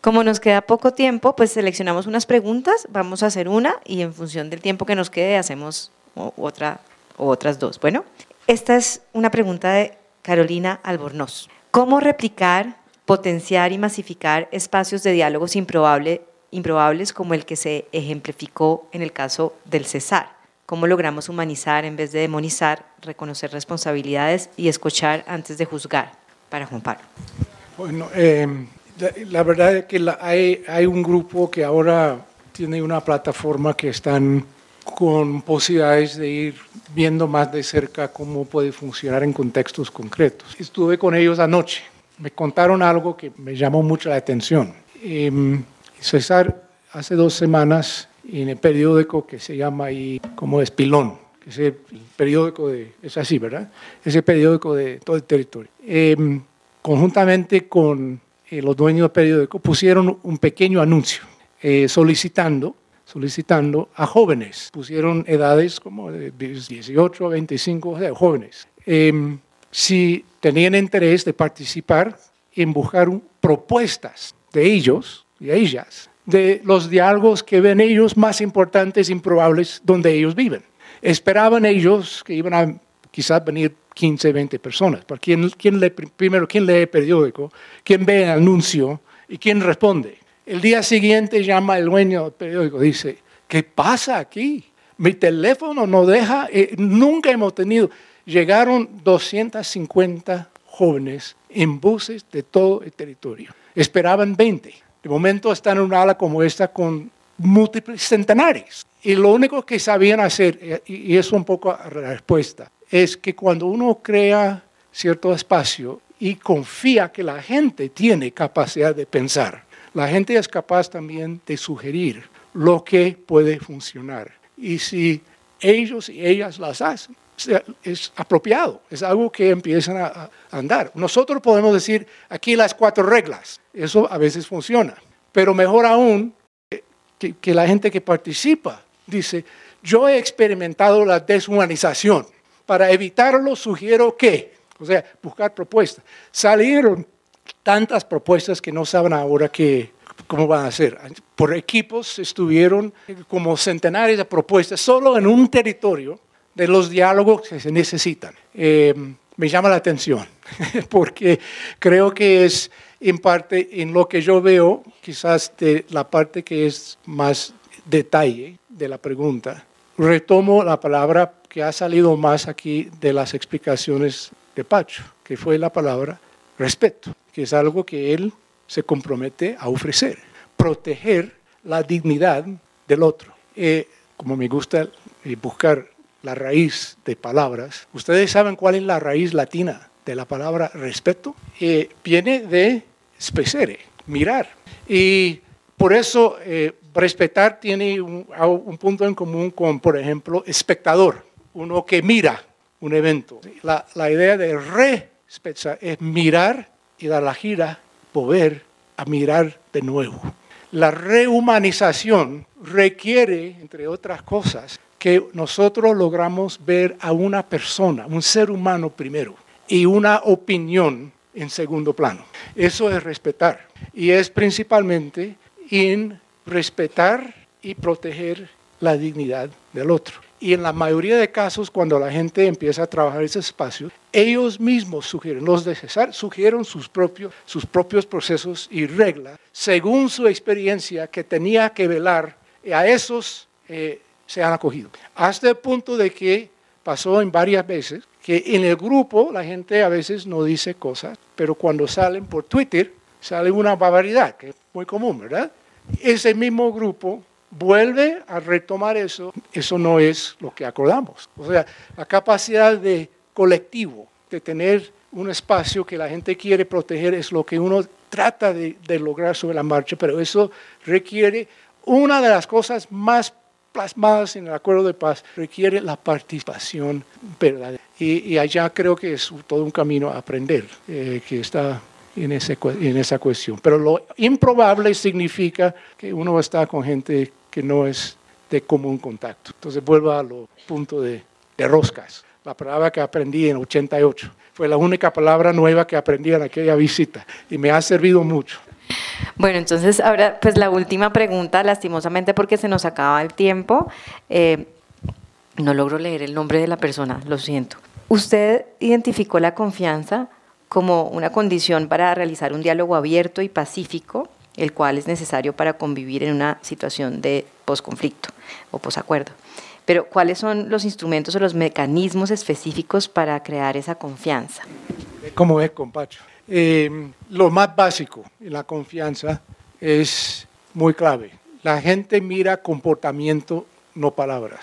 Como nos queda poco tiempo, pues seleccionamos unas preguntas, vamos a hacer una y en función del tiempo que nos quede hacemos otra o otras dos. Bueno, esta es una pregunta de Carolina Albornoz. ¿Cómo replicar, potenciar y masificar espacios de diálogos improbable, improbables como el que se ejemplificó en el caso del Cesar? ¿Cómo logramos humanizar en vez de demonizar, reconocer responsabilidades y escuchar antes de juzgar? Para Juan Pablo. Bueno, eh la verdad es que hay, hay, un grupo que ahora tiene una plataforma que están con posibilidades de ir viendo más de cerca cómo puede funcionar en contextos concretos. Estuve con ellos anoche, me contaron algo que me llamó mucho la atención. Eh, César, hace dos semanas, en el periódico que se llama ahí como Espilón, que es el periódico de, es así, ¿verdad? Es el periódico de todo el territorio. Eh, conjuntamente con eh, los dueños del periódico pusieron un pequeño anuncio eh, solicitando, solicitando a jóvenes, pusieron edades como de 18 a 25, o sea, jóvenes, eh, si tenían interés de participar en buscar propuestas de ellos y ellas, de los diálogos que ven ellos más importantes improbables donde ellos viven. Esperaban ellos que iban a quizás venir 15, 20 personas. Porque ¿quién, quién lee, primero, ¿quién lee el periódico? ¿Quién ve el anuncio? ¿Y quién responde? El día siguiente llama el dueño del periódico, dice, ¿qué pasa aquí? Mi teléfono no deja, eh, nunca hemos tenido. Llegaron 250 jóvenes en buses de todo el territorio. Esperaban 20. De momento están en una ala como esta con múltiples centenares. Y lo único que sabían hacer, eh, y es un poco la respuesta, es que cuando uno crea cierto espacio y confía que la gente tiene capacidad de pensar, la gente es capaz también de sugerir lo que puede funcionar. Y si ellos y ellas las hacen, es apropiado, es algo que empiezan a andar. Nosotros podemos decir aquí las cuatro reglas, eso a veces funciona, pero mejor aún que, que la gente que participa dice, yo he experimentado la deshumanización para evitarlo, sugiero que, o sea, buscar propuestas. Salieron tantas propuestas que no saben ahora qué, cómo van a hacer. Por equipos estuvieron como centenares de propuestas solo en un territorio de los diálogos que se necesitan. Eh, me llama la atención [LAUGHS] porque creo que es en parte en lo que yo veo, quizás de la parte que es más detalle de la pregunta. Retomo la palabra que ha salido más aquí de las explicaciones de Pacho, que fue la palabra respeto, que es algo que él se compromete a ofrecer, proteger la dignidad del otro. Eh, como me gusta eh, buscar la raíz de palabras, ¿ustedes saben cuál es la raíz latina de la palabra respeto? Eh, viene de specere, mirar. Y por eso, eh, respetar tiene un, punto en común con, por ejemplo, espectador, uno que mira un evento. La, la idea de respetar es mirar y dar la gira, volver a mirar de nuevo. La rehumanización requiere, entre otras cosas, que nosotros logramos ver a una persona, un ser humano primero, y una opinión en segundo plano. Eso es respetar. Y es principalmente en respetar y proteger la dignidad del otro. Y en la mayoría de casos, cuando la gente empieza a trabajar ese espacio, ellos mismos sugieren, los de César sugieren sus propios, sus propios procesos y reglas según su experiencia que tenía que velar. A esos eh, se han acogido. Hasta el punto de que pasó en varias veces que en el grupo la gente a veces no dice cosas, pero cuando salen por Twitter sale una barbaridad, que es muy común, ¿verdad? Ese mismo grupo vuelve a retomar eso, eso no es lo que acordamos. O sea, la capacidad de colectivo, de tener un espacio que la gente quiere proteger, es lo que uno trata de, lograr sobre la marcha, pero eso requiere una de las cosas más plasmadas en el acuerdo de paz, requiere la participación verdadera. Y, allá creo que es todo un camino a aprender, eh, que está en, en esa cuestión. Pero lo improbable significa que uno está con gente que no es de común contacto. Entonces vuelvo a lo punto de, de roscas, la palabra que aprendí en 88. Fue la única palabra nueva que aprendí en aquella visita y me ha servido mucho. Bueno, entonces ahora pues la última pregunta, lastimosamente porque se nos acaba el tiempo. Eh, no logro leer el nombre de la persona, lo siento. ¿Usted identificó la confianza como una condición para realizar un diálogo abierto y pacífico el cual es necesario para convivir en una situación de posconflicto o posacuerdo. Pero, ¿cuáles son los instrumentos o los mecanismos específicos para crear esa confianza? ¿Cómo es, compacho? Eh, lo más básico en la confianza es muy clave. La gente mira comportamiento, no palabras.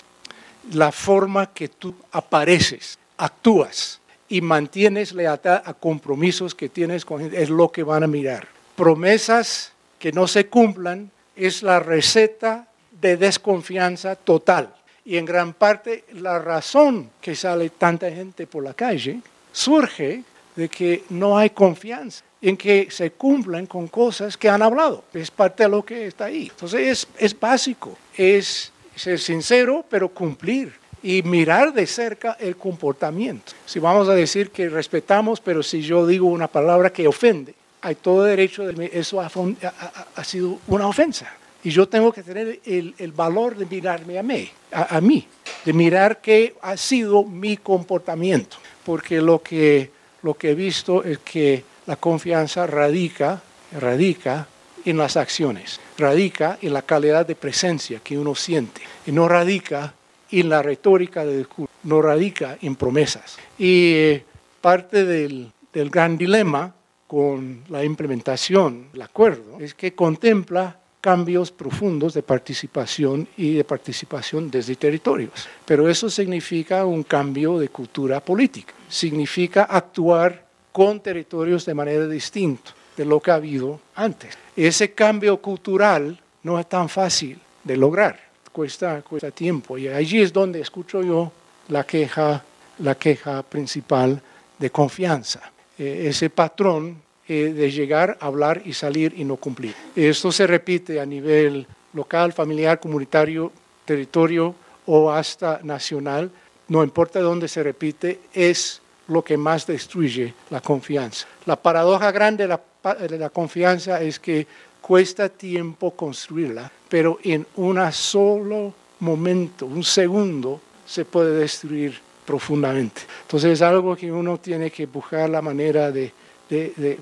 La forma que tú apareces, actúas y mantienes lealtad a compromisos que tienes con gente es lo que van a mirar. Promesas que no se cumplan es la receta de desconfianza total. Y en gran parte la razón que sale tanta gente por la calle surge de que no hay confianza en que se cumplan con cosas que han hablado. Es parte de lo que está ahí. Entonces es, es básico, es ser sincero, pero cumplir y mirar de cerca el comportamiento. Si vamos a decir que respetamos, pero si yo digo una palabra que ofende, hay todo derecho, de, eso ha, sido una ofensa. Y yo tengo que tener el, valor de mirarme a mí, a, mí, de mirar qué ha sido mi comportamiento. Porque lo que, lo que he visto es que la confianza radica, radica en las acciones, radica en la calidad de presencia que uno siente, y no radica en la retórica del discurso, no radica en promesas. Y eh, parte del, del gran dilema con la implementación del acuerdo es que contempla cambios profundos de participación y de participación desde territorios. Pero eso significa un cambio de cultura política, significa actuar con territorios de manera distinta de lo que ha habido antes. Ese cambio cultural no es tan fácil de lograr, cuesta, cuesta tiempo. Y allí es donde escucho yo la queja, la queja principal de confianza eh, ese patrón eh, de llegar, hablar y salir y no cumplir. Esto se repite a nivel local, familiar, comunitario, territorio o hasta nacional. No importa dónde se repite, es lo que más destruye la confianza. La paradoja grande de la confianza es que cuesta tiempo construirla, pero en un solo momento, un segundo, se puede destruir profundamente. Entonces es algo que uno tiene que buscar la manera de,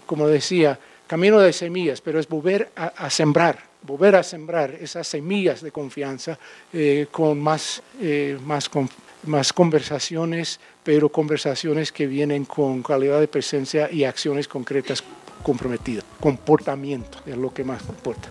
como decía, camino de semillas, pero es volver a, sembrar, volver a sembrar esas semillas de confianza eh, con más, eh, más, más conversaciones, pero conversaciones que vienen con calidad de presencia y acciones concretas comprometidas. Comportamiento es lo que más importa.